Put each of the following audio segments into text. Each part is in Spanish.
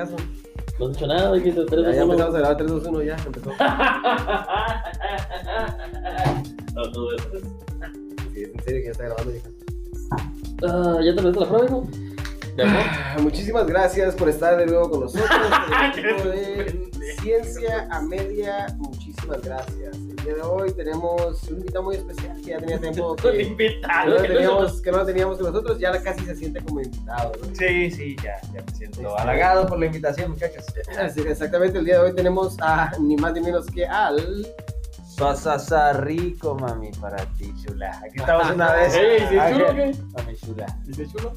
caso? No has dicho nada, dijiste 3, Ya, 2, ya 1. empezamos a grabar 3, 2, 1, ya empezó. No, todo eso. Sí, en serio que ya está grabando, hija. Ah, ¿Ya terminaste la prueba, hijo? Ah, Muchísimas gracias por estar de nuevo con nosotros. De Ciencia a Media, muchísimas gracias. Día de hoy tenemos un invitado muy especial que ya tenía tiempo Un que, invitado. no, que no teníamos, que no teníamos con nosotros, ya casi se siente como invitado. ¿no? Sí, sí, ya, ya me siento halagado por la invitación, muchachos. Así que exactamente, el día de hoy tenemos a ni más ni menos que al. Sasasa rico, mami, para ti, chula. Aquí estamos una vez. Ey, ¿sí chulo o qué? Mami, chula. ¿Dice chulo?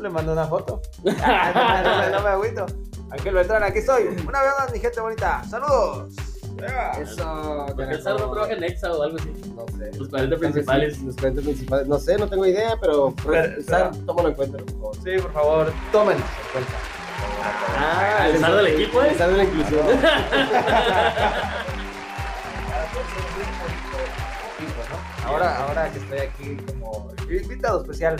Le mando una foto. No, me- agüito. Ángel Beltrán, aquí estoy. Una vez más, mi gente bonita. Saludos. Yeah. Eso. Porque el cerdo trabaja en Exa o algo así. No sé. Los 40 principales. Los 40 principales. No sé, no tengo idea, pero Pero- empezar, tómalo en cuenta, por favor. Sí, por favor, tómenlos en cuenta. Ah, el zar del equipo, ¿eh? Estar de la inclusión. Ahora, ahora que estoy aquí como invitado especial,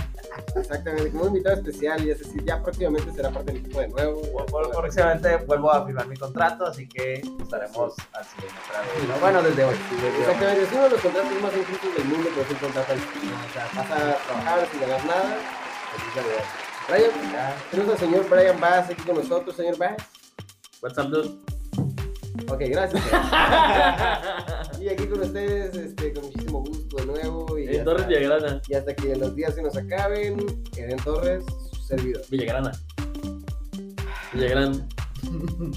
Exactamente, como invitado especial, y es decir, ya próximamente será parte del equipo de nuevo. próximamente vuelvo a firmar mi contrato, así que estaremos al siguiente contrato. Bueno, desde hoy. Exactamente, es uno de los contratos más injustos del mundo, pero es un contrato al O sea, vas a trabajar sin ganar nada. es la verdad. Brian, tenemos al señor Brian Bass aquí con nosotros, señor Bass. What's up, dude? Ok, gracias. y aquí con ustedes, este, con muchísimo gusto de nuevo. Y, En Torres hasta, Villagrana. y hasta que los días se nos acaben, Eden Torres, su servidor. Villagrana. Villagrán.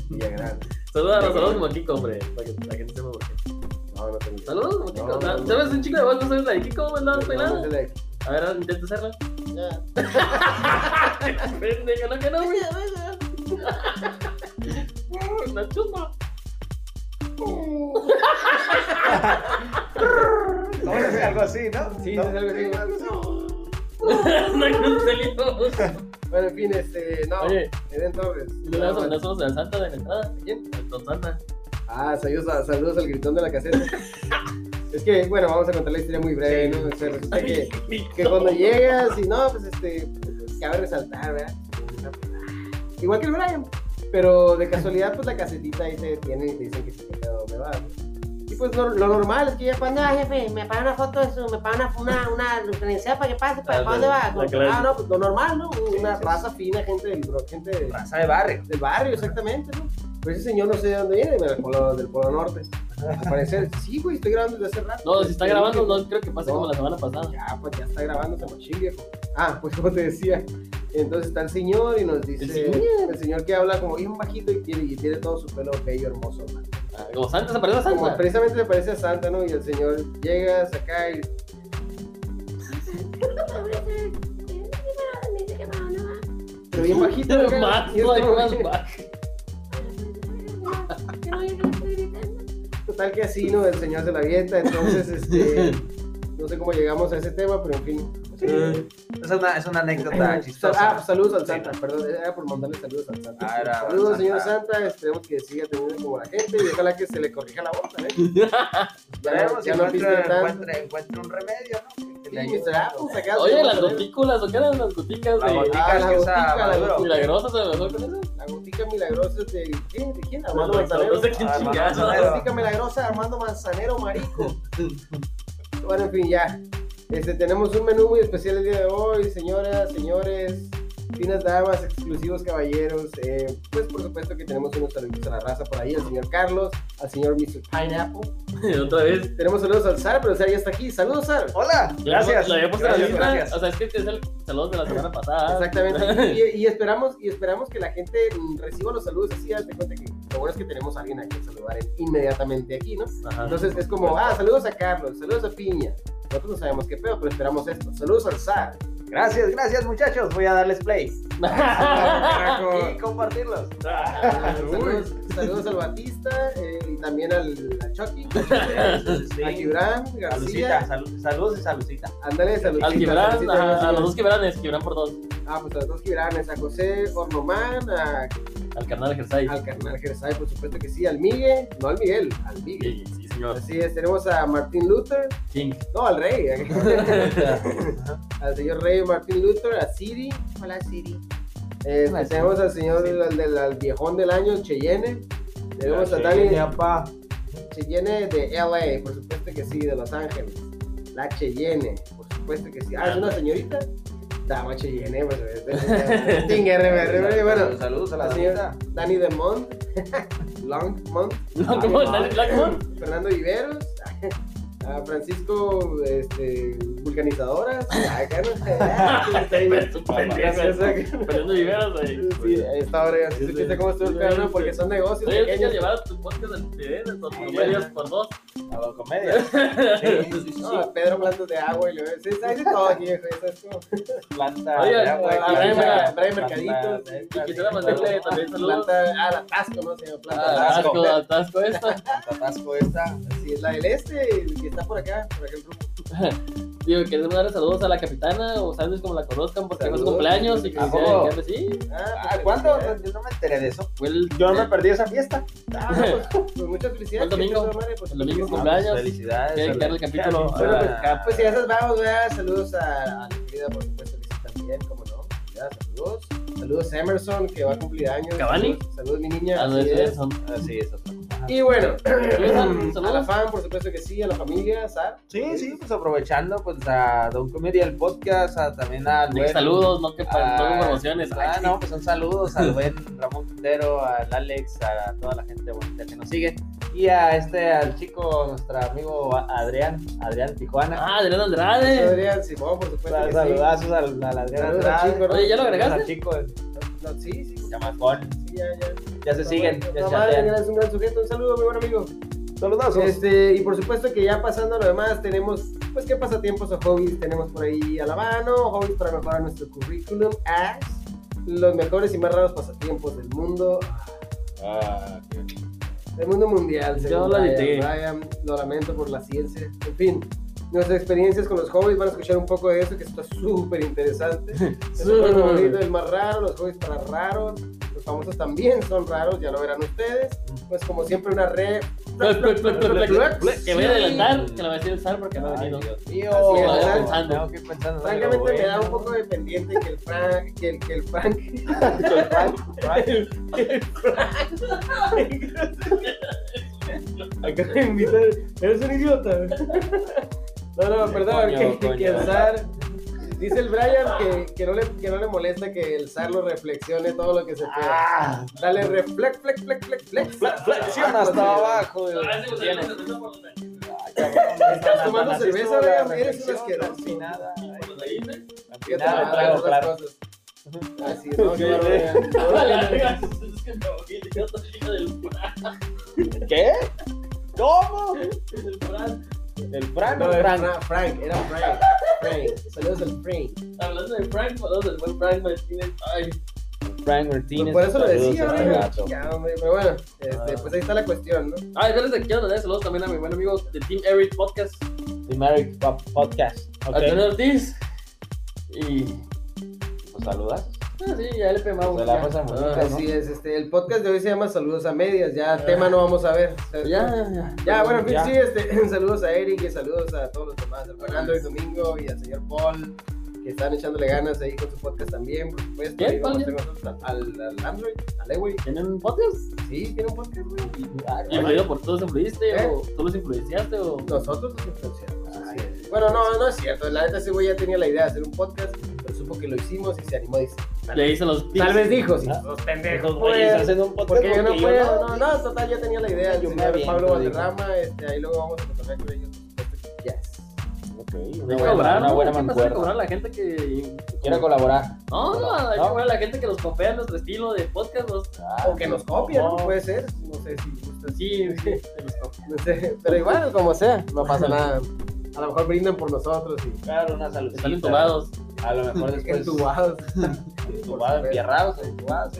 Villagrán. Saludos, saludos como Kiko, hombre. Para que la gente sepa por qué. No, no tengo. Saludos como Kiko. No, no, no. ¿Sabes un chico de voz? ¿No sabes la de Kiko? ¿No No, no soy no nada? sé la- A ver, intenta hacerla. Ya. Pendejo, no que no, güey. Una chumba. ¿Cómo se hace algo así, no? Sí, ¿No? es algo así. No conseguimos. Bueno, en fin, este, no, Oye, Eden Torres. ¿y no le das al Santa de la entrada? ¿Quién? El Don Santa. Ah, saludos, a- saludos al gritón de la caseta. es que, bueno, vamos a contar la historia muy breve, ¿no? O sea, resulta que, que cuando llegas y no, pues este, pues, cabe resaltar, ¿verdad? Igual que el Brian. Pero de casualidad, pues la casetita ahí te detienen y te dicen que sí, que dónde vas. Y pues lo, lo normal es que ya Cuando, jefe, me paga una foto de su, me paga una, una, una credencial para que pase, ¿para, Ah, ¿para dónde va? Ah, no, pues lo normal, ¿no? Una sí. raza fina, gente del, gente de- Raza de barrio. del barrio, exactamente, ¿no? Pero ese señor no sé de dónde viene, del polo, del polo norte. Al parecer, sí, güey, estoy grabando desde hace rato. No, si está grabando, no creo que pase No. como la semana pasada. Ya, pues ya está grabando ese machín, viejo. Ah, pues como te decía. Entonces está el señor y nos dice. ¿El señor? el señor que habla como bien bajito y tiene, y tiene todo su pelo bello, hermoso, man. Ah, Como Santa, se parece a Como Santa. precisamente le parece a Santa, ¿no? Y el señor llega acá y. Pero bien bajito. acá, Más, y no como más bajo. Total que así, ¿no? El señor se la avienta, entonces, este. No sé cómo llegamos a ese tema, pero en fin. Eh, Es una, es una anécdota Ah, chistosa. saludos al Santa, perdón, era por mandarle saludos al Santa. Ah, era saludos, Santa. señor Santa, esperemos que siga teniendo como la gente y ojalá que se le corrija la voz, ¿eh? Ya, no- si ya no tanto. encuentre, encuentre un remedio, ¿no? Sí. Mr. Apple, saca- Oye, las gotículas, ¿o qué eran las goticas La de gotica Ah, la gotica, la gotica. milagrosas a lo mejor con eso? La gotica milagrosa de ¿quién? ¿De quién? Armando Manzanero. no sé quién Ah. Armando La gotica milagrosa Armando Manzanero Marico. Bueno, en fin, ya. Este, tenemos un menú muy especial el día de hoy, señoras, señores, finas damas, exclusivos caballeros. Eh, pues por supuesto que tenemos unos saludos a la raza por ahí, al señor Carlos, al señor Mr. Pineapple. Otra vez. Tenemos saludos al Sar, pero el Sar ya está aquí. Saludos, Sar. Hola, gracias. Lo había puesto en la Gracias, lista. gracias. O sea, es que este es el saludo de la semana pasada. Exactamente. Y, y esperamos, y esperamos que la gente reciba los saludos así. Date cuenta que lo bueno es que tenemos a alguien a quien saludar inmediatamente aquí, ¿no? Ajá. Entonces es como, ah, saludos a Carlos, saludos a Piña. Nosotros no sabemos qué pedo, pero esperamos esto. Saludos al Sar. Gracias, gracias muchachos. Voy a darles play. y compartirlos. saludos, saludos al Batista eh, y también al, al Chucky, a Gibran Salucita, García. sal- saludos y saludcita. Ándale, saludos. Al Gibran, ajá, a los dos Gibranes, Gibran por dos. Ah, pues a los dos Gibranes, a José Ornomán, a Al carnal Gersay. al carnal Gersay, por supuesto que sí, al Miguel, no al Miguel, al Miguel. Sí, sí, señor. Así es, tenemos a Martín Luther, King. no, al rey, al señor rey Martín Luther, a Siri, Hola, Siri. Hola, tenemos al señor, al, del, al viejón del año, Cheyenne, tenemos a Dani. Cheyenne de LA, por supuesto que sí, de Los Ángeles, la Cheyenne, por supuesto que sí, ah, es una señorita, dama Cheyenne, pues, Tinga, bueno, Saludos a la señora. Dani de Mont, Longmont, No, como Dani Blackmon. Fernando Viveros, a Francisco este, Vulcanizadoras, acá no Gracias, Fernando Viveros, güey. Sí, ahí está ahora, si supiste cómo estuvo el canal, porque son negocios Oye, pequeños. llevar tu podcast al tus comedias por dos. A la comedia. Sí. No, Pedro plantas de agua y le sí, hay de todo aquí, viejo, eso es como Planta. Oye, planta- Mercaditos, de- Y quisiera mandarle también saludos. planta, ah, la Tasco, ¿no? Se llama planta Ah, Tasco. Atasco, atasco esta. planta Tasco esta. Sí, es la del este, el que está por acá, por aquel grupo. Digo, queremos darle saludos a la capitana o sabes como la conozcan porque fue su cumpleaños y que sí. Ah, Ah, ¿cuándo? Yo no me enteré de eso. El, Yo no me perdí esa fiesta. Ah, pues, pues muchas felicidades. El domingo. pues, El domingo cumpleaños. Felicidades. Quiero dedicarle el capítulo. Bueno, pues, Ah, pues si esas vamos, ¿verdad? Saludos a, a la querida, por supuesto también, como no. Ya, saludos. Saludos a Emerson, que va a cumplir años. ¿Cavani? Saludos, saludos, mi niña. Ah, no, así es. es, Así es. Y bueno, Saludos. a la fan, por supuesto que sí, a la familia, Sar. Sí, sí, pues aprovechando pues a Don Comedia el podcast, a, también a Nick, saludos, no que para no Ah, promociones. Ah, no, pues un saludos al buen Ramón Quintero, al Alex, a toda la gente bonita que nos sigue. Y a este, al chico, nuestro amigo Adrián, Adrián Tijuana. Ah, Adrián Andrade. Adrián Simón, por supuesto que sí. Saludazos al, al Adrián Saludos al Andrade. chico, ¿no? Oye, ¿ya lo agregaste? al chico, No, sí, sí, chamacón. sí, ya, ya. Ya se siguen, ya No, se madre, chatean. es un gran sujeto. Un saludo, mi buen amigo. Saludazos. Este, y por supuesto que ya pasando a lo demás, tenemos, pues, qué pasatiempos o hobbies tenemos por ahí a la mano, hobbies para mejorar nuestro currículum, as los mejores y más raros pasatiempos del mundo, Ah, qué- del mundo mundial. Yo lo Brian. lo lamento por la ciencia. En fin, nuestras experiencias con los hobbies, van a escuchar un poco de eso, que está súper interesante. Es el más raro, los hobbies para raros, los famosos también son raros, ya lo verán ustedes. Pues como siempre una re... Plec, plec, plec, plec, plec, plec. Que voy a adelantar, que la voy a decir el Sar porque no ha venido. Que Francamente me da un poco de pendiente que el Frank, que el, que el Frank, El Frank, acaba de invitar, eres un idiota. No, no, perdón, que, que el zar, dice el Brian que, que, no le, que no le molesta que el zar lo reflexione todo lo que se pueda. Ah, Dale reflex, flex, flex, flex, flex. flexiona hasta abajo. Estás tomando Así cerveza, Brian, eres un asqueroso. otras claro. cosas. Así es, no, qué Ok. bárbaro, "A la Brian. verga, es que me voy, yo soy hijo del ¿Qué? ¿Cómo? Fran. El Frank, No, o era Frank. Frank, Frank, era Frank. Frank, saludos al Frank. Hablando de Frank, saludos del buen Frank Martínez. Ay, Frank Martínez. Por eso lo decía, gato. Ya, hombre, pero bueno, este, pues ahí está la cuestión, ¿no? Ah, yo les quiero dar saludos también a mi buen amigo de Team Eric Podcast, Merrick Pop- Podcast. Ok. Antonio Ortiz. Y. Pues saludas. Ah, sí, ya le pegamos. Se la ya. bonita, Ah, ¿no? Así es, este, el podcast de hoy se llama Saludos a Medias, ya tema no vamos a ver. Ya, ya, ya. Ya, bueno, en fin, Ya. sí, este, saludos a Eric y saludos a todos los demás, a Fernando y Domingo y al señor Paul, que están echándole ganas ahí con su podcast también, por supuesto. ¿Quién? Nosotros Al, al Android, al Eway. ¿Tienen un podcast? Sí, tiene un podcast, güey. ¿Y influido por todos influiste ¿Eh? o tú los influenciaste o.? Nosotros los influenciamos. así es. Bueno, no, no es cierto. La neta, ese güey ya tenía la idea de hacer un podcast, pero supo que lo hicimos y se animó. Dice, Le hice los tips. Tal vez dijo, sí. Ah. Los pendejos, pues. hacen un podcast Porque yo no porque puedo. no. No, no, total, ya tenía la idea. Yo me Pablo. Valderrama, este, ahí luego vamos a cotorrear con ellos. Yes. Ok, Hay una buena, cobrar, una ¿no? buena Hay que pasar a cobrar a mancuerna. la gente que. Quiero colaborar. No, no, hay que No. cobrar a la gente que nos copia nuestro estilo de podcast. Los... Ah, O que nos copian, ¿no? no. Puede ser. No sé si gustas. Sí, sí, que nos copia. No sé. Pero igual, como sea, no pasa nada. A lo mejor brindan por nosotros y Claro, una salud. Están entubados. A lo mejor después. entubados. Entubados, empierrados, entubados.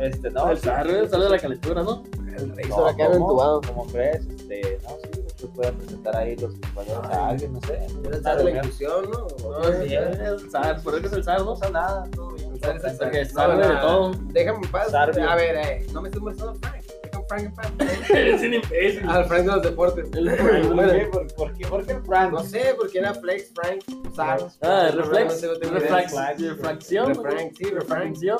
Este, no. el sal, el sal de la calentura, ¿no? El rey No, se entubado. ¿Cómo crees? Este, no, sí, tú puedes presentar ahí los compañeros a alguien, no sé. El zar de la inclusión, ¿no? No, sí, es el zar, por eso es el zar, No pasa nada, todo bien. González es Frank. sabe de todo. Déjame en paz. A ver, eh, no me estés molestando, Frank. Déjame Frank en paz. Es un imbécil. Al Frank de los deportes. El Frank. ¿Por qué? ¿Por, por qué? ¿Por qué Frank? No sé, porque era Flex, Frank, Sar. Ah, reflex. no tengo idea. Reflex. Refracción. Refrank, sí, refrank. Refracción.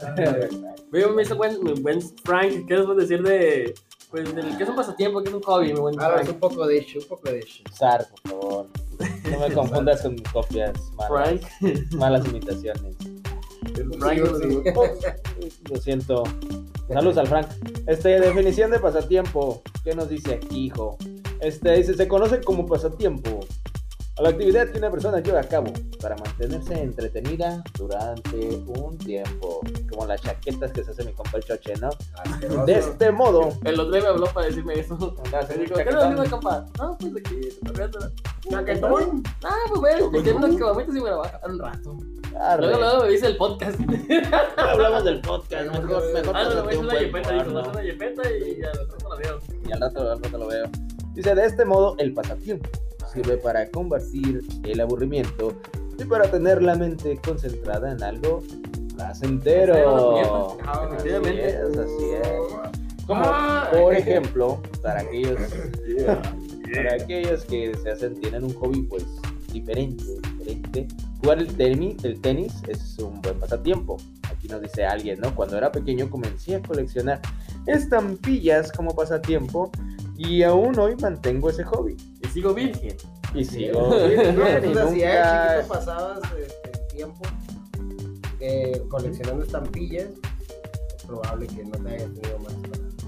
Yo me hizo buen, buen Frank. ¿Qué les puedo decir de. Pues, del que es un pasatiempo, que es un hobby, mi buen Ah, es Frank? un poco de hecho, un poco de hecho. Sar, por favor. No me confundas con mis copias malas. Frank. Malas imitaciones. Frank. Sí, sí. Lo siento. Saludos al Frank. Este, definición de pasatiempo. ¿Qué nos dice aquí, hijo? Este, dice, se conoce como pasatiempo a la actividad que una persona lleva a cabo para mantenerse entretenida durante un tiempo. Como las chaquetas que se hace mi compa el choche, ¿no? Asqueroso. De este modo, El otro día me habló para decirme eso. Dijo, un ¿qué compa? No, pues. Chaquetón. Ah, pues bueno, te unas caguamitas y me la voy a jalar un rato. Arre. Luego, luego me dice el podcast. hablamos del podcast. Mejor, mejor Ah, no, un hacer una yepeta, dijo, porno. hacer una yepeta y al rato la veo. y al rato, al rato lo veo. Dice, de este modo, el pasatiempo sirve para combatir el aburrimiento y para tener la mente concentrada en algo placentero. Ah, Efectivamente. Así es, así es. Como, Ah. por ejemplo, para aquellos, para aquellos que se hacen, tienen un hobby pues diferente, diferente, jugar el tenis, el tenis es un buen pasatiempo. Aquí nos dice alguien, ¿no? Cuando era pequeño comencé a coleccionar estampillas como pasatiempo y aún hoy mantengo ese hobby. Y sigo virgen. Y sigo No, bien, pues, sea, si nunca- chiquito pasabas este, tiempo eh, coleccionando estampillas, es probable que no te hayas tenido más.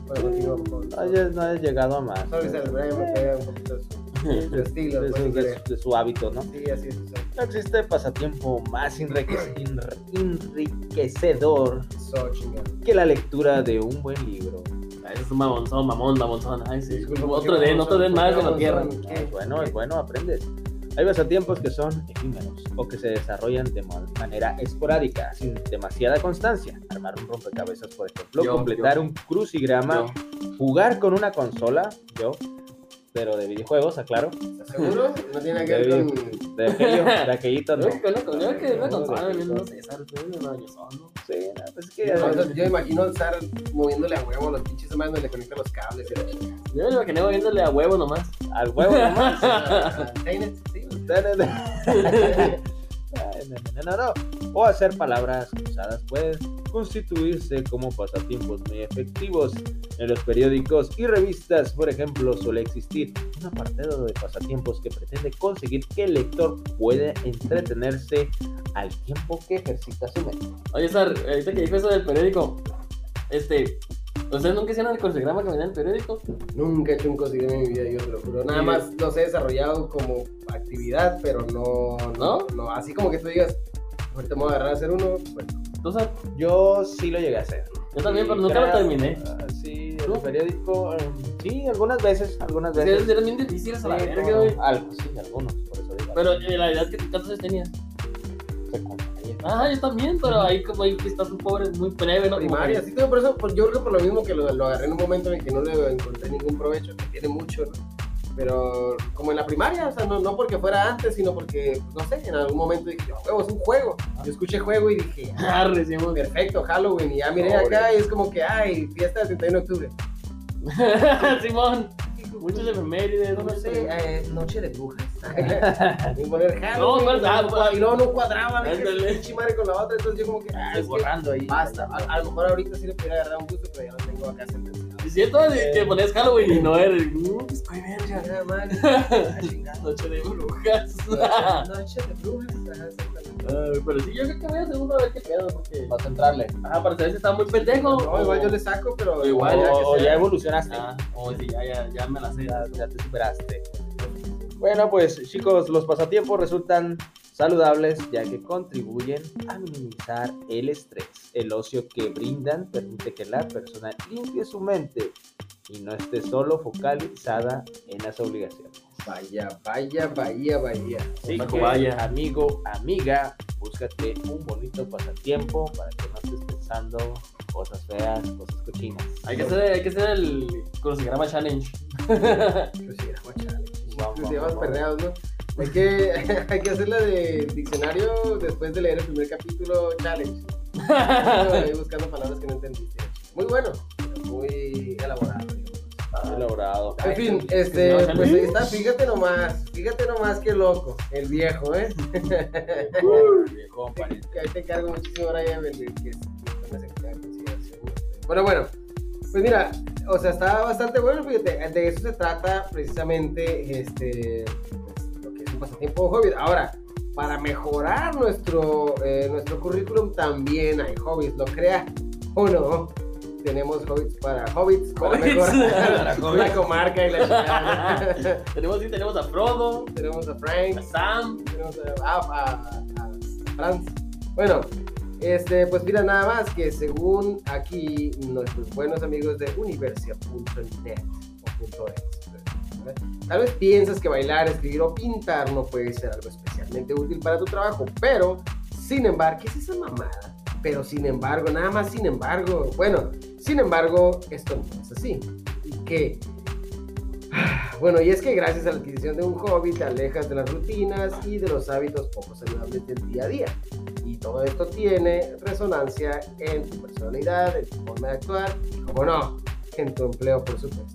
Bueno, favor. no hayas, no hayas llegado a más. Solo se le me pega un poquito de su, su estilo. de, su, de su- de su hábito, ¿no? Sí, así es. No existe pasatiempo más enrique- enr- enriquecedor que la lectura de un buen libro. Es un mamonzón, mamón, mamonzón. Ay, sí. Disculpa, Otro ¿por qué den, otro den más de la tierra. Es bueno, es bueno, aprendes. Hay pasatiempos que son efímeros o que se desarrollan de ma- manera esporádica, sin demasiada constancia. Armar un rompecabezas, por ejemplo, Yo, completar yo. un crucigrama, jugar con una consola, yo, pero de videojuegos, aclaro, ¿Estás seguro? No tiene nada que ver De- con. de aquello, de aquellito, no. Yo que no, yo que no No, consola, de- viendo César, no, no, yo solo. Sí, no, pues es que Yo, imagino estar moviéndole a huevo a los pinches más donde le conectan los cables y la. Yo me imaginé viéndole a huevo nomás. al huevo nomás. Sí, no, no, no, no. O hacer palabras cruzadas puede constituirse como pasatiempos muy efectivos. En los periódicos y revistas, por ejemplo, suele existir un apartado de pasatiempos que pretende conseguir que el lector pueda entretenerse al tiempo que ejercita su mente. Oye, Sar, ahorita que dijo eso del periódico, este, ¿ustedes nunca hicieron el crucigrama que venía en el periódico? Nunca he hecho un crucigrama en mi vida, yo te lo juro. Nada Sí. más los he desarrollado como actividad, pero no, no, no, así como que tú digas, ahorita me voy a agarrar a hacer uno, ¿Tú, Sar? Yo sí lo llegué a hacer. Yo también, pero nunca lo terminé. ah, sí, el periódico, sí, algunas veces, algunas Es veces. eran bien difíciles a la Sí, verga, no, güey. algo, sí, algunos, por eso digo. Pero eh, la verdad es que ¿cuántos años tenías? Ah, yo también, pero ahí como ahí estás un pobre, muy breve, ¿no? Primaria, sí, tengo por eso, pues yo creo que por lo mismo que lo, lo agarré en un momento en el que no le encontré ningún provecho, que tiene mucho, ¿no? Pero como en la primaria, o sea, no, no porque fuera antes, sino porque, no sé, en algún momento dije, yo, huevo, es un juego. Yo escuché juego y dije, ah, recibimos. perfecto, Halloween, y ya miré acá y es como que, ay, fiesta del 31 de octubre. Simón, muchos efemérides, No, no sé, eh, noche de brujas. y poner No, Halloween, no, pues, y luego no cuadraban, dije, madre con la otra, entonces yo como que, ah, borrando ahí. basta. A, a lo mejor ahorita sí le pudiera agarrar un gusto, pero ya lo tengo acá sentenciado. Cierto que ponías Halloween y no eres. Pues, qué verga. Noche de brujas. Noche de brujas. ajá. Ay, pero sí, yo creo que voy a hacer uno a ver qué pedo, porque. Vas a entrarle. Ah, para saber si está muy pendejo. No, igual yo le saco, pero Igual, ya o, o sea. ya evolucionaste. Ah, o si ya, ya, ya me la sé. Ya, ya te superaste. Bueno, pues chicos, los pasatiempos resultan saludables ya que contribuyen a minimizar el estrés. El ocio que brindan permite que la persona limpie su mente y no esté solo focalizada en las obligaciones. Vaya, vaya, vaya, vaya. Paco, que, vaya. amigo, amiga, búscate un bonito pasatiempo para que no estés pensando cosas feas, cosas cochinas. Hay que hacer, hay que hacer el crucigrama challenge. Crucigrama challenge. Vamos, vamos. perreados, ¿no? Hay que, hay que hacer la de diccionario después de leer el primer capítulo challenge. Ahí buscando palabras que no entendiste. Muy bueno, muy elaborado. digamos. Elaborado. En fin, este, pues ahí está, fíjate nomás, fíjate nomás qué loco, el viejo, ¿eh? Viejo, pariente. Que ahí te encargo muchísimo, Brian, el que. Bueno, bueno, pues mira, o sea, está bastante bueno, fíjate, de eso se trata precisamente, este, pasatiempo hobby. Ahora, para mejorar nuestro, eh, nuestro currículum también hay hobbies, lo crea o no. Tenemos hobbits para hobbits, para Hobbits. mejorar Para la comarca y la tenemos, sí, tenemos a Frodo, tenemos a a Frank, Sam. tenemos a, a, a- a Franz. Bueno, este, pues mira, nada más que según aquí nuestros buenos amigos de universia.net o punto .es, ¿verdad? Tal vez piensas que bailar, escribir o pintar no puede ser algo especialmente útil para tu trabajo, pero sin embargo, ¿qué es esa mamada? Pero sin embargo, nada más sin embargo, bueno, sin embargo, esto no es así. ¿Y qué? Bueno, y es que gracias a la adquisición de un hobby te alejas de las rutinas y de los hábitos poco saludables del día a día. Y todo esto tiene resonancia en tu personalidad, en tu forma de actuar y, como no, en tu empleo, por supuesto.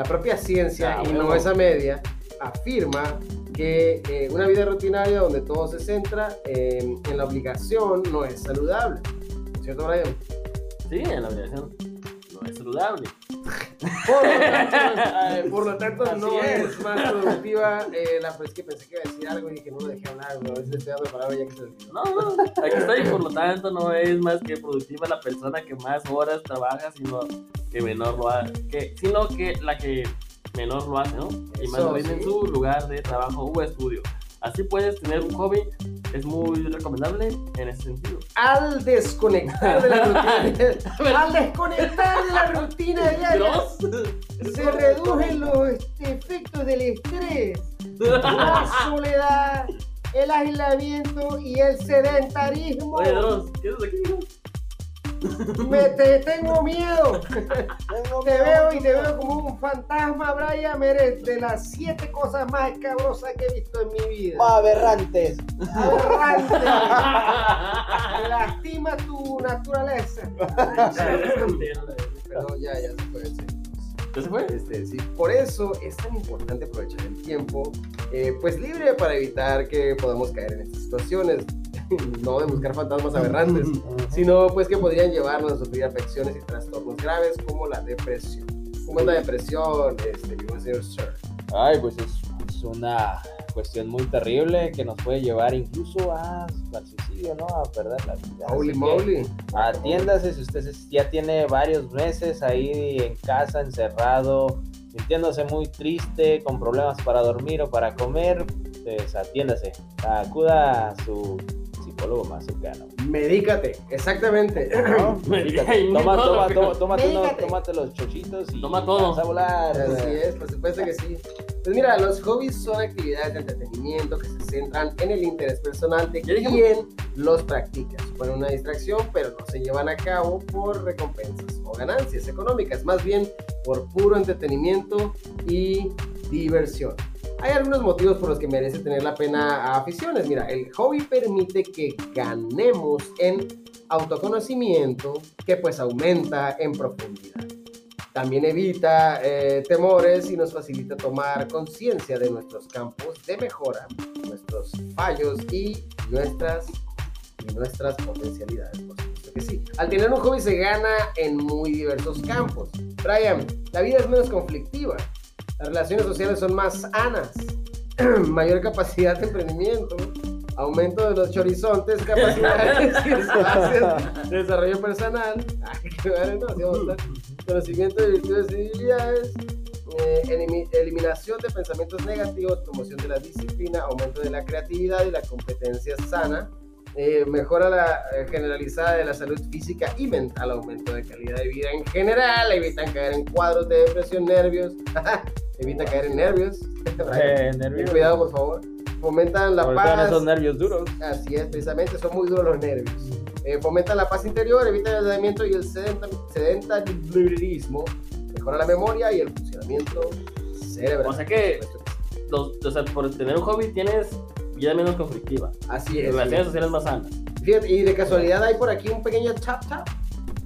La propia ciencia, Ah, y no esa media, afirma que eh, una vida rutinaria donde todo se centra en, en la obligación no es saludable. ¿Cierto, Brian? Sí, en la obligación saludable. Por lo tanto, eh, por lo tanto, no es. es. más productiva. Eh, la pues que pensé que iba a decir algo y dije, no lo dejé hablar, le estoy dando palabra ya que se olvidó. No, no, aquí estoy, por lo tanto no es más que productiva la persona que más horas trabaja, sino que menor lo hace, que, sino que la que menor lo hace, ¿no? Y más Eso, en sí. su lugar de trabajo o estudio. Así puedes tener un hobby, es muy recomendable en ese sentido. Al desconectar de la rutina, al desconectar de la rutina diaria, se reducen los efectos del estrés, la soledad, el aislamiento y el sedentarismo. Oye, Dross, ¿qué haces aquí? Me te tengo miedo. Te veo y te veo como un fantasma, Brian. Eres de las siete cosas más escabrosas que he visto en mi vida. Aberrantes. Aberrante. Me lastima tu naturaleza. Perdón, ya, ya se puede decir. ¿Ya se fue? Este, sí. Por eso es tan importante aprovechar el tiempo, eh, pues libre para evitar que podamos caer en estas situaciones. no de buscar fantasmas aberrantes, sino pues que podrían llevarnos a sufrir afecciones y trastornos graves como la depresión. ¿Cómo es la depresión, este, señor Sir? Ay, pues es, es una cuestión muy terrible que nos puede llevar incluso a, al suicidio, ¿no? A perder la vida. Holy moly. Atiéndase si usted ya tiene varios meses ahí en casa, encerrado, sintiéndose muy triste, con problemas para dormir o para comer, pues atiéndase. Acuda a su psicólogo más cercano. Medícate, exactamente. ¿no? Medícate. Toma, tómate, unos- Medícate. tómate los chochitos y Toma todo. vas a volar. Así es, por supuesto que sí. Pues mira, los hobbies son actividades de entretenimiento que se centran en el interés personal de quien los practica. Suponen una distracción, pero no se llevan a cabo por recompensas o ganancias económicas, más bien por puro entretenimiento y diversión. Hay algunos motivos por los que merece tener la pena a aficiones. Mira, el hobby permite que ganemos en autoconocimiento que pues aumenta en profundidad. También evita eh, temores y nos facilita tomar conciencia de nuestros campos de mejora, nuestros fallos y nuestras, y nuestras potencialidades. Por supuesto que sí. Al tener un hobby se gana en muy diversos campos. Brian, la vida es menos conflictiva. Las relaciones sociales son más sanas. Mayor capacidad de emprendimiento. Aumento de los horizontes, capacidades y desarrollo personal. Conocimiento de virtudes y debilidades, eh, elimi- eliminación de pensamientos negativos, promoción de la disciplina, aumento de la creatividad y la competencia sana, eh, mejora la eh, generalizada de la salud física y mental, aumento de calidad de vida en general, evitan caer en cuadros de depresión, nervios, evita caer en nervios, Eh, Ten nervios. cuidado por favor, fomentan la paz, esos nervios duros. Así es, precisamente, son muy duros los nervios. Eh, fomenta la paz interior, evita el aislamiento y el sedenta- sedentarismo, mejora la memoria y el funcionamiento cerebral. O sea que- o sea, por tener un hobby tienes vida menos conflictiva. Así es. Relaciones sociales más sanas. Fíjate, y de casualidad hay por aquí un pequeño tap tap.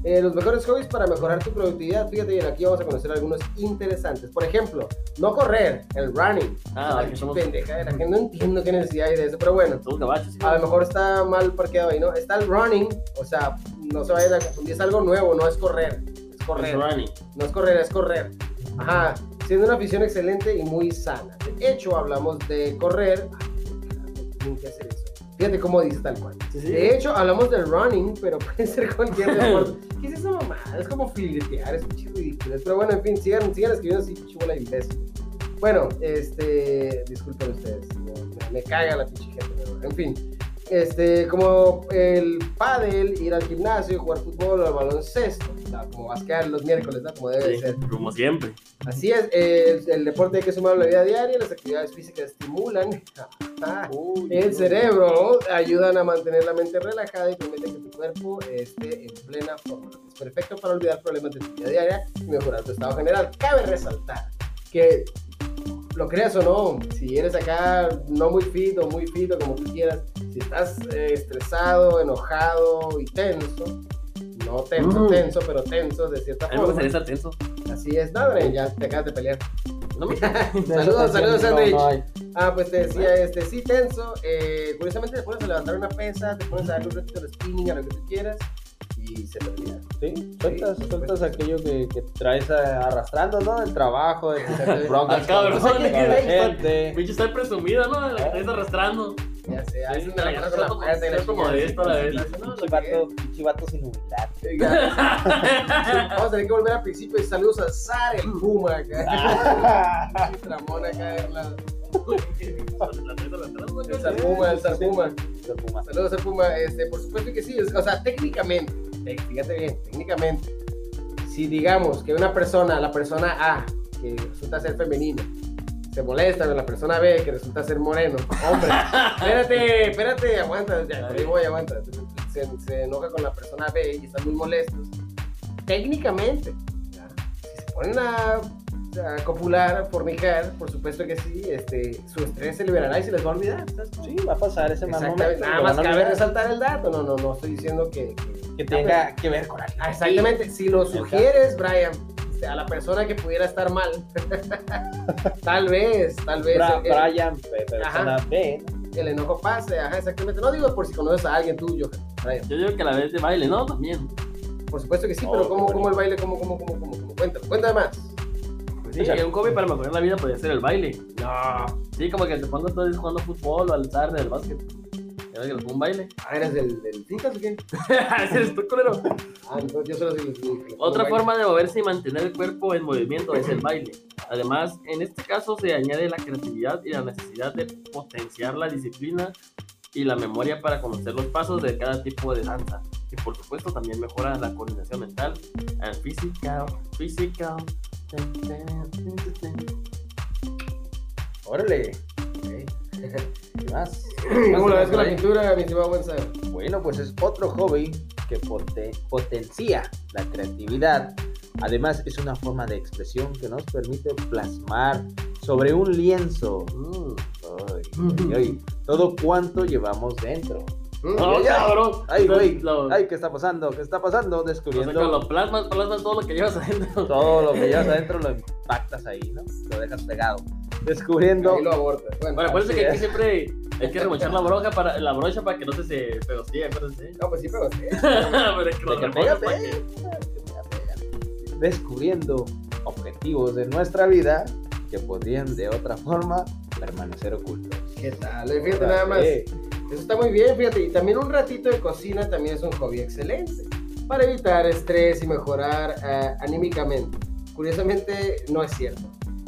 Eh, los mejores hobbies para mejorar tu productividad. Fíjate, y aquí vamos a conocer algunos interesantes. Por ejemplo, no correr, el running. Ah, Ay, aquí somos, pendeja, la que no entiendo qué necesidad hay de eso, pero bueno. somos gabachos. ¿sí? A lo mejor está mal parqueado ahí, ¿no? Está el running, o sea, no se vayan a confundir, es algo nuevo, no es correr, es correr. Es running. No es correr, es correr. Ajá, siendo una afición excelente y muy sana. De hecho, hablamos de correr. Tienen que hacer eso. Fíjate cómo dice tal cual. Sí, sí. De hecho, hablamos del running, pero puede ser cualquier deporte. ¿Qué es esa mamada? Es como filetear, es pinche ridículo. Pero bueno, en fin, sigan, sigan escribiendo así, pinche bola de imbécil. Bueno, este. Disculpen ustedes, me, me- me caga la pinche gente. pero En fin, este, como el pádel, ir al gimnasio, jugar fútbol o al baloncesto, o sea, como basquear los miércoles, ¿no? Como debe de Sí, ser. como siempre. Así es, eh, el, el deporte hay que sumarlo a la vida diaria, las actividades físicas estimulan el cerebro, ayudan a mantener la mente relajada y permiten que tu cuerpo esté en plena forma. Es perfecto para olvidar problemas de tu vida diaria y mejorar tu estado general. Cabe resaltar que, lo creas o no, si eres acá no muy fit o muy fit o como tú quieras, si estás eh, estresado, enojado y tenso, no tenso, Mm. tenso, pero tenso de cierta A mí me gustaría forma. estar tenso. Así es, no, Bren, ya te acabas de pelear. No me... Saludos, saludos, hay. Ah, pues te decía, este, sí, tenso. Eh, curiosamente te pones a levantar una pesa, te pones a darle un ratito de spinning, a lo que tú quieras, y se te olvida. Sí, sueltas, Sí, sueltas pues. aquello que, que traes eh, arrastrando, ¿no? El trabajo, de tus broncas Al cabrón, con, con que- la que- gente. Bicho está presumido, ¿no? La que estás arrastrando. Ya sé, a veces me la sé con la como- y la de esto la vez. sí, no, Pinche lo vato, que pinche vato sin humildad. Vamos a tener que volver al principio y saludos a Sar, el Puma acá. El Tramón acá, el el Sarpuma, el Sarpuma. Saludos al Puma. Este, por supuesto que sí. O sea, técnicamente, te- fíjate bien, técnicamente, si digamos que una persona, la persona A, que resulta ser femenina, se molesta con la persona B, que resulta ser moreno, hombre, espérate, espérate, aguanta, ya, te voy, aguanta. Se, se enoja con la persona B y están muy molestos. Técnicamente, ¿ya? si se ponen a, a copular, a fornicar, por supuesto que sí, este, su estrés se liberará y se les va a olvidar. ¿sabes? Sí, va a pasar ese mal momento. nada más cabe resaltar el dato, no, no, no estoy diciendo que... que- que tenga que ver con algo. Ah, exactamente, si lo sugieres, Brian, a la persona que pudiera estar mal, tal vez, tal vez Bra- el, el- Brian, pe- persona Ajá. B. el enojo pase, ajá, exactamente, no digo por si conoces a alguien tuyo, Brian, Yo digo que a la vez de baile, ¿no? También. por supuesto que sí, Oh, pero qué ¿cómo, cómo el baile, cómo, cómo, cómo, cómo, cómo? Cuéntame, cuéntame más. Sí, un hobby para mejorar la vida podría ser el baile. No, Sí, como que te pongo todo el día jugando fútbol o al zar del básquet. Ya ves que les pongo un baile. ah, ¿eres del, del Fincas o qué? Ese eres tú, culero. Ah, entonces yo solo soy el- el- el- Otra forma de moverse y mantener el cuerpo en movimiento es el baile. Además, en este caso se añade la creatividad y la necesidad de potenciar la disciplina y la memoria para conocer los pasos de cada tipo de danza. Y por supuesto también mejora la coordinación mental, el physical, physical. Órale. ¿Qué más? ¿Cómo la ves con la pintura, mi estimado? Bueno, pues es otro hobby que pote- potencia la creatividad. Además, es una forma de expresión que nos permite plasmar sobre un lienzo Mm. ay, ay, ay, todo cuanto llevamos dentro. No, ya, ya. cabrón. Ay, güey. Ay, ¿qué está pasando? ¿Qué está pasando? o sea, Descubriendo cuando lo plasmas, plasmas todo lo que llevas adentro. todo lo que llevas adentro, lo impactas ahí, ¿no? Lo dejas pegado. Descubriendo Ahí lo abortas. Bueno, Bueno, acuérdense que aquí siempre hay que remochar la brocha para, la brocha para que no se se pegostille, acuérdense. no, pues sí, pero sí. Pero es que lo pega, para que- descubriendo objetivos de nuestra vida que podrían de otra forma permanecer ocultos. ¿Qué tal? Fíjate nada más. Eh, Eso está muy bien, fíjate. Y también un ratito de cocina también es un hobby excelente. Para evitar estrés y mejorar eh, anímicamente. Curiosamente, no es cierto.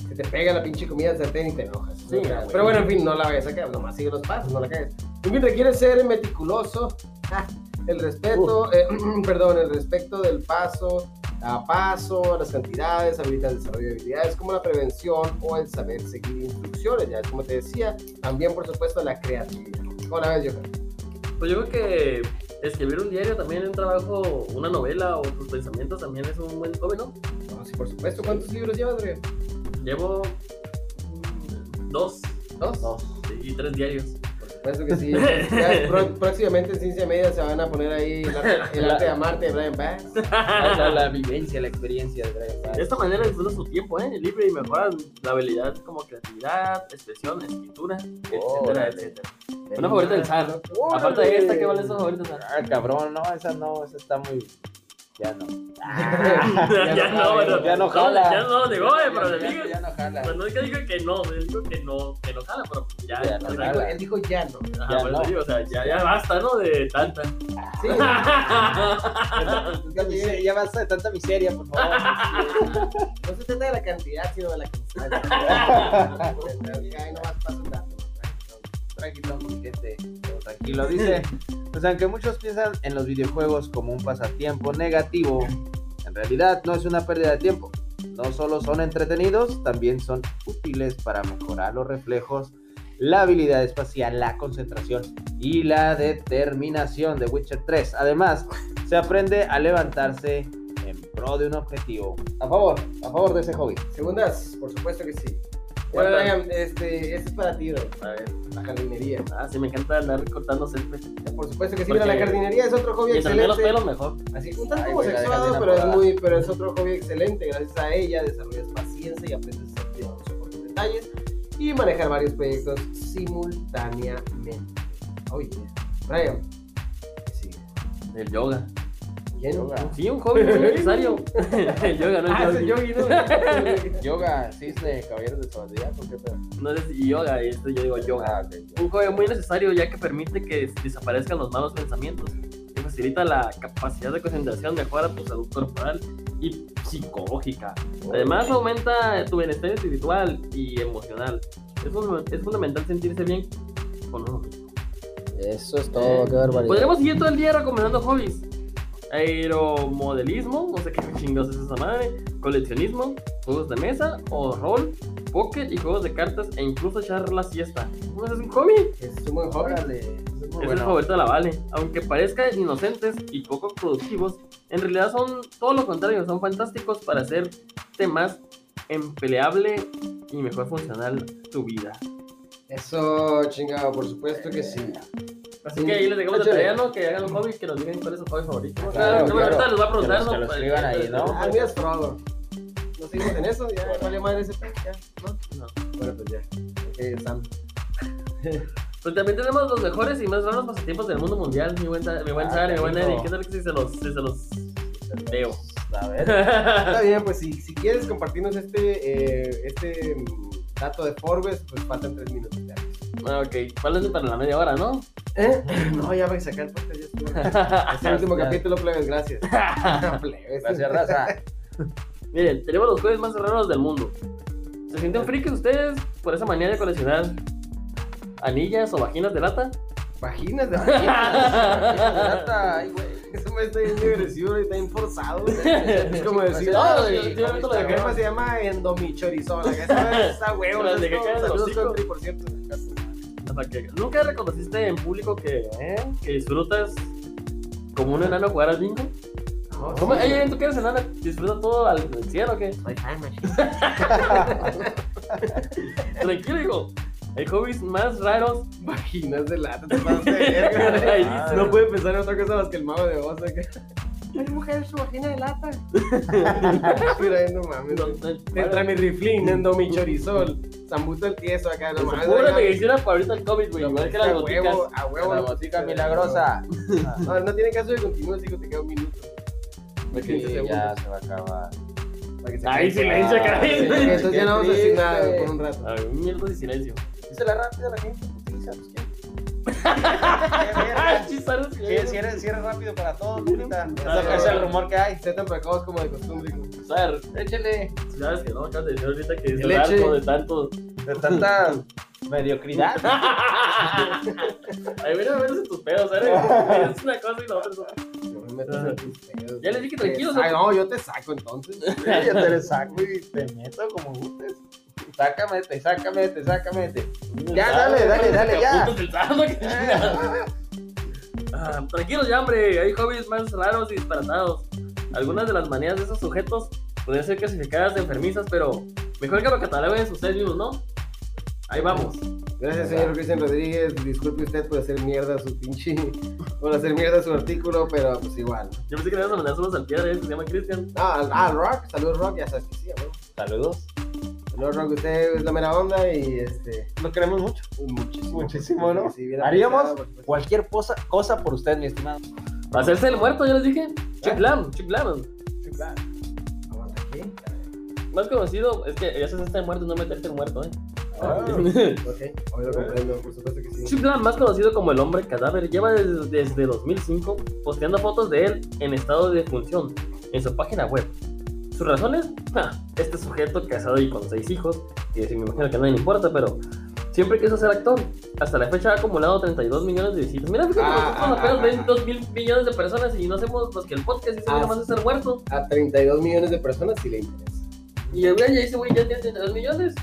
Que te pega la pinche comida al sartén y te enojas. Sí, pero bueno, en fin, no la vayas a caer. Nomás sigue los pasos, no la caes. En fin, requiere ser meticuloso. ah, el respeto, eh, perdón, el respeto del paso a paso, las cantidades, habilita el desarrollo de habilidades como la prevención o el saber seguir instrucciones. Ya como te decía, también por supuesto la creatividad. ¿Cómo la ves, Johan? Pues yo creo que escribir un diario también, un trabajo, una novela o tus pensamientos también es un buen hobby, ¿no? No, sí, por supuesto. ¿Cuántos libros llevas, Adrián? Llevo Dos. ¿Dos? Dos. Sí, y tres diarios. Por supuesto que sí. Ya pró- próximamente en Ciencia Media se van a poner ahí el arte, el arte de amarte de Brian Bass. La, la vivencia, la experiencia de Brian Bass. De esta manera disfrutan su tiempo ¿eh? libre y mejoran la habilidad como creatividad, expresión, escritura, etcétera, Órale. etcétera. Una favorita del SAR. Órale. Aparte de esta, ¿qué vale esa favorita del SAR? Ah, cabrón, no, esa no, esa está muy. Ya no. ya, no, bueno, ya no jala. Ya no, digo, eh, pero le ya, digo. ya no jala. Pues no es que no, él dijo que no, que no jala, pero ya, Ya o no sea, jala. Él dijo ya no. Ajá, Ya por eso no. digo, o sea, ya, ya basta, ¿no? De tanta. Sí. Ya, basta de tanta miseria, por favor. No se trata de la cantidad, sino de la constancia. Ahí nomás pasa. Tranquilo, mi gente. todo Tranquilo, dice. Pues aunque muchos piensan en los videojuegos como un pasatiempo negativo, en realidad no es una pérdida de tiempo. No solo son entretenidos, también son útiles para mejorar los reflejos, la habilidad espacial, la concentración y la determinación de Witcher 3. Además, se aprende a levantarse en pro de un objetivo. A favor, a favor de ese hobby. Segundas, por supuesto que sí. Bueno. Brian, este, este es para ti, bro. A ver. La jardinería. Ah, sí, me encanta andar cortando césped. Por supuesto que sí, Porque- la jardinería es otro hobby Mientras menos excelente. pelos, mejor. Así, un tanto dejas bien pero es muy, pero es otro hobby excelente. Gracias a ella desarrollas paciencia y aprendes a ser cuidadoso por los detalles y manejar varios proyectos simultáneamente. Oye, Brian, ¿qué sigue? El yoga. ¿Quién? Yoga. Sí, un hobby muy necesario. el yoga, no Ah, el el yogi. yogi, ¿no? Yoga, cisne, caballeros de Zodiaco, ¿por qué pedo? No es yoga, este yo digo yoga. Ah, ok. Un hobby muy necesario ya que permite que desaparezcan los malos pensamientos y facilita la capacidad de concentración, mejora tu salud corporal y psicológica. Además aumenta tu bienestar espiritual y emocional. Es, fun- es fundamental sentirse bien con uno mismo. Eso es todo, qué barbaridad. Podríamos seguir todo el día recomendando hobbies. Aeromodelismo, no sé qué chingados es esa madre, coleccionismo, juegos de mesa o rol, póker y juegos de cartas e incluso echar la siesta. ¿No es un hobby? Es un buen hobby. Órale, es muy Es el favorito de la Vale. Aunque parezcan inocentes y poco productivos, en realidad son todo lo contrario, son fantásticos para hacerte más empleable y mejor funcional tu vida. Eso, chingado, por supuesto que sí. Así que ahí les dejamos de tarea, ¿no? Que hagan los hobbies, que nos digan cuál es su hobby favorito. Ah, Claro, No, no, ahorita claro. les voy a preguntar, ¿no? que los escriban ahí, ¿no? Ah, mira, es Frodo. No seguimos en eso, ya vale madre ese pedo, ya, ¿no? No. Bueno, pues ya. Ok, Sam. Pues también tenemos los mejores y más raros pasatiempos del mundo mundial, mi buen, mi buen Ah, Sara, mi buen. Eddie. ¿Qué tal que si se los, si se los veo? A ver. Está bien, pues si, si quieres compartirnos este, eh, este mm, dato de Forbes, pues faltan tres minutos ya. Ah, ok, ¿cuál es para la media hora, no? ¿Eh? No, ya voy a sacar el podcast, ya. Es el último capítulo, plebes, gracias. Plebes. Gracias, raza. Miren, tenemos los juegos más raros del mundo. ¿Se sienten frikis ustedes por esa manía de coleccionar anillas o vaginas de lata? Vaginas de vaginas. Ay, güey. Eso me está bien agresivo y está bien forzado. güey. Es como decir, No, lo la crema se llama endomichorizol. Esa está huevo. De Saludos, country, por cierto. Sea, que ¿Nunca reconociste en público que, eh, que disfrutas como un enano jugar al bingo? No, ¿Cómo? sí. Ey, ¿Tú que eres enano? ¿Disfrutas todo al cielo o qué? Soy. Tranquilo, hijo. Hay hobbies más raros. Vaginas de lata, te de verga. Ahí Ah, No puede pensar en otra cosa más que el mago de Oz. acá. Ay, mujer, su vagina de lata. Mira, no mames. Entra mi riflín, endomichorizol, zambuto el tieso acá, no mames. Pura acá. medicina para ahorita el COVID, güey. Igual que las A boticas. huevo, a huevo. La botica milagrosa. No, no tiene caso de continuar, así que te queda un minuto. Ya se va a acabar. Que Ay, silencio, Ah, caray. Entonces ya no vamos a decir nada por un rato. A ver, un minuto de silencio. Dísela rápido a la gente. Si eres rápido para todos, ahorita. Ah, es el rumor que hay. Se tan precoz como de costumbre. Sar, Échale. sabes que no, acabas de decir ahorita que es Leche. harto de tanto. De tanta mediocridad. Ay, mira, a ver tus pedos, ¿sabes? Es una cosa y la otra es otra. No me metas en tus pedos. Ya les dije tranquilos, ¿no? No, yo te saco entonces. Yo te le saco y te meto como gustes. Sácame, te sácame, te sácame. te- Ya, dale, dale, dale, ya. Chingada. Ah, Tranquilos ya, hombre, hay hobbies más raros y disparatados. Algunas de las manías de esos sujetos pueden ser clasificadas de enfermizas, pero mejor que lo cataloguen ustedes mismos, ¿no? Ahí vamos. Gracias, señor Cristian Rodríguez. Disculpe usted por hacer mierda su pinche. por hacer mierda su artículo, pero pues igual. Yo pensé que le ibas a mandar saludos al piedra, ¿eh? se llama Cristian. Ah, ah, Rock. Saludos, Rock. Ya sabes que sí, güey. Saludos. Saludos, Rock. Usted es la mera onda y este. Lo queremos mucho. Muchísimo. Muchísimo, ¿no? Haríamos cualquier cosa, cosa por usted, mi estimado. Hacerse el muerto, ya les dije. Chip Lam, Chip Lam. Aguanta aquí. Más conocido, es que ya se está muerto, no meterte el muerto, ¿eh? Ah. Ok, hoy lo comprendo, por supuesto que sí. Chip Lam, más conocido como el hombre cadáver, lleva desde, desde 2005 posteando fotos de él en estado de función en su página web. ¿Sus razones? Este sujeto casado y con seis hijos, sí me imagino que nadie le importa, pero siempre quiso ser actor. Hasta la fecha ha acumulado 32 millones de visitas. Mira, fíjate, Ah, nosotros ah, apenas ah, ven ah. 2 mil millones de personas y no hacemos más que el podcast y se Ah, más de ser muerto. A 32 millones de personas sí le interesa. Y el güey ya dice, güey, ya tiene 32 millones.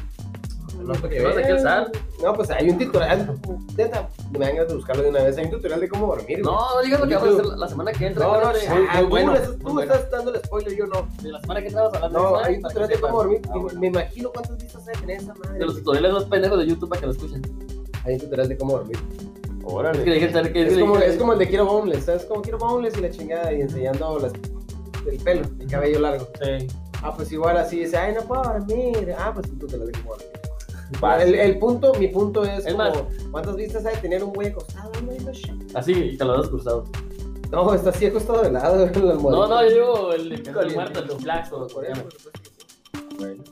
No, porque ¿Qué vas a alzar? No, pues hay un tutorial. Neta, me dan ganas de buscarlo de una vez. Hay un tutorial de cómo dormir. No, no digas lo que vamos a hacer la semana que entra. No, no, ah, tú, bueno, estás- tú estás dando el spoiler, yo no. De la semana que entra vamos a hablar No, hay un para que tutorial de cómo dormir. Ah, Me- bueno. Me imagino cuántas vistas hay tener esa madre. De los tutoriales más pendejos de YouTube para que lo escuchen. Hay un tutorial de cómo dormir. Es que Órale. dije, que- que- Es que- como, que- es como el de quiero boneless, ¿sabes? Como quiero boneless y la chingada y enseñando las, el pelo, el cabello largo. Sí. Ah, pues igual así dice, ay, no puedo dormir. Ah, pues un tutorial de cómo dormir. El, el punto, mi punto es, Es como, más- ¿cuántas vistas hay de tener un güey acostado? Así, y te lo das cruzado. no, está así acostado de lado No, no, yo digo el de el Caliente. muerto, el flax o Por eso, llama. por supuesto que sí. Bueno.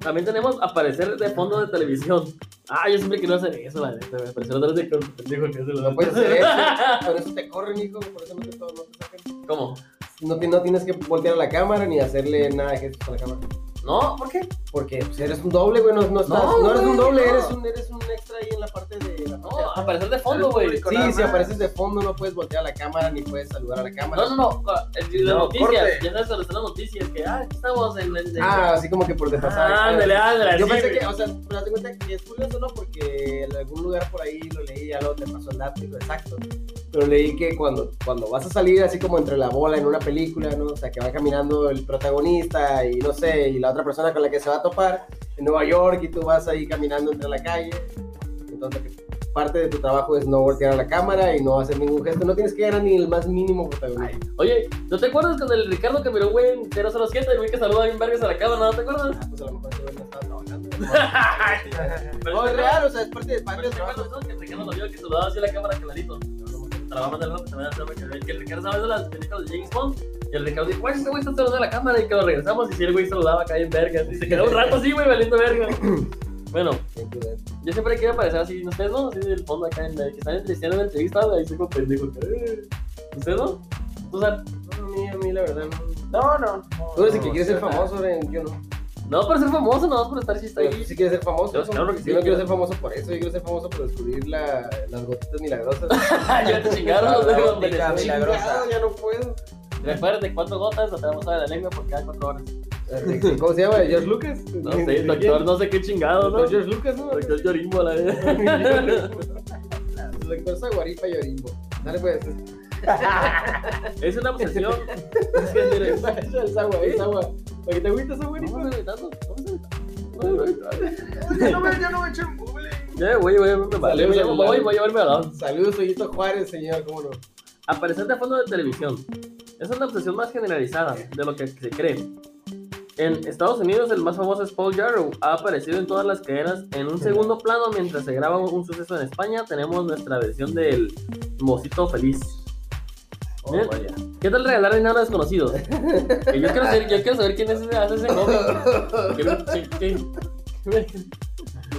También tenemos aparecer de fondo de televisión. Ah, yo siempre quiero hacer eso, la neta. Me pareció otra vez de que pendejo que se lo No puedes hacer eso. Por eso te corren, hijo. Por eso no te, no te sacan. ¿Cómo? No, no tienes que voltear a la cámara ni hacerle nada de gestos a la cámara. No, ¿por qué? Porque pues, eres un doble, güey. No, no, estás- No, no eres un doble, no. eres, un, eres un extra ahí en la parte de la No, aparecer de fondo, güey. Sí, si apareces de fondo no puedes voltear a la cámara ni puedes saludar a la cámara. No, no, no. el- Las No, noticias. Ya sabes las noticias. Que, ah, aquí estamos en el. Ah, así como que por de pasar. Ah, ándale, ándale. Yo pensé güey. que, o sea, pero de cuenta que es curioso, ¿no? Porque en algún lugar por ahí lo leí, ya luego te pasó el dato exacto. Pero leí que cuando, cuando vas a salir así como entre la bola en una película, ¿no? O sea, que va caminando el protagonista y no sé, y la otra persona con la que se va a topar en Nueva York y tú vas ahí caminando entre la calle. Entonces, parte de tu trabajo es no voltear a la cámara y no hacer ningún gesto. No tienes que dar ni el más mínimo protagonismo. Oye, ¿no te acuerdas con el Ricardo que miró, güey, en 007? El güey que saluda bien vergas a la cámara, ¿no te acuerdas? Ah, pues a lo mejor ese güey no estaba trabajando. No, es real, o sea, es parte de parte del trabajo. Que Ricardo lo vio que saludaba así a la cámara clarito. Trabajaba de lado, también hacía que que el Ricardo sabe de las películas de James Bond. Y el Ricardo dijo, güey, este güey está saludando a la cámara. Y que lo regresamos y si el güey saludaba acá en vergas. Y se quedó un rato así, güey, valiendo verga. Bueno, yo siempre quiero aparecer así, ¿no ustedes no? Así del fondo acá, en la, que están entrevistando en la entrevista, ahí soy como pendejo. eh. ¿Ustedes no? ¿Tú sabes? No, a mí, a mí la verdad no. No, no. Tú eres el que quiere ser famoso, Ren, yo no. No, por ser famoso, no, por estar chiste ahí. sí quieres ser famoso. Yo claro que sí, Yo no quiero ser famoso por eso, yo quiero ser famoso por descubrir la, las gotitas milagrosas. ya te chingaron los dedos, ya no puedo. Recuerden, cuatro gotas, nos tenemos a la lengua por cada cuatro horas. ¿Cómo se llama? ¿George Lucas? No sé, doctor, no sé qué chingado, ¿no? Doctor George Lucas, ¿no? Doctor Yorimbo, la verdad. Doctor Zaguaripa Yorimbo. Dale pues. Es una obsesión. Es que, Es el agua, es agua. ¿Para que te agüitas, gritando, no me estoy gritando. Ya no me, ya no me bullying. Ya, güey, güey, me vale, voy, a llevarme a la Saludos, Ollito Juárez, señor, cómo no. Aparecer de fondo de televisión. Es una obsesión más generalizada de lo que se cree. En Estados Unidos, el más famoso es Paul Jarrow. Ha aparecido en todas las cadenas en un segundo plano mientras se graba un suceso en España. Tenemos nuestra versión del Mocito Feliz. Oh, vaya. ¿Qué tal regalar dinero a desconocidos? Yo, quiero saber, yo quiero saber quién es ese, hace ese que-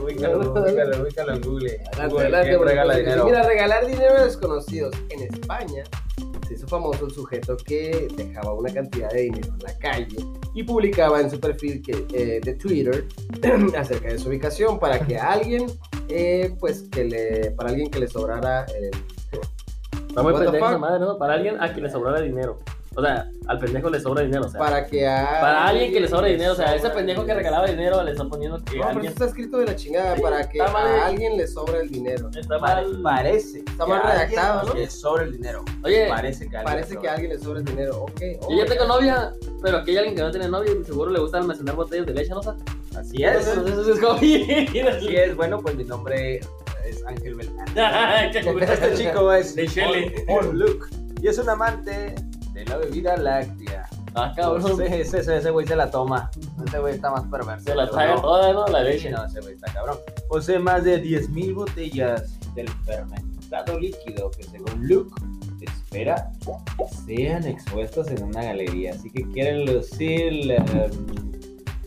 Ubícalo, ubícalo, ubícalo en Google. Adelante, Google, adelante, ¿quién porque- regala porque, dinero? Mira, regalar dinero a desconocidos en España se hizo famoso el sujeto que dejaba una cantidad de dinero en la calle y publicaba en su perfil que, eh, de Twitter acerca de su ubicación para que alguien, eh, pues, que le, para alguien que le sobrara el... Está muy pendeja esa madre, ¿no? Para alguien a quien le sobrara dinero. O sea, al pendejo le sobra dinero. O sea, para, Para que a alguien que le sobra dinero. O sea, ese pendejo que regalaba dinero le está poniendo que No, pero eso está escrito de la chingada, Sí, para que mal. a alguien le sobra el dinero. está mal. parece. Está que mal redactado, ¿no? Le sobra el dinero. Oye, Parece que Parece le que a alguien le sobra el dinero. Ok. oh yo ya tengo novia, pero aquí hay alguien que no tiene novia y seguro le gusta almacenar botellas de leche, ¿no? sabes? Así es. Entonces, eso es como... Así es. Bueno, pues mi nombre es Ángel Beltrán. Este chico es De Shelley. Luke y es un amante de la bebida láctea. Ah, cabrón. Ese, ese, güey se la toma. Ese güey está más perverso. Se la traga no. toda, ¿no? La Sí, leche. no, ese güey está cabrón. Posee más de 10.000 botellas del fermentado líquido que según Luke espera sean expuestos en una galería. Así que quiere lucir eh,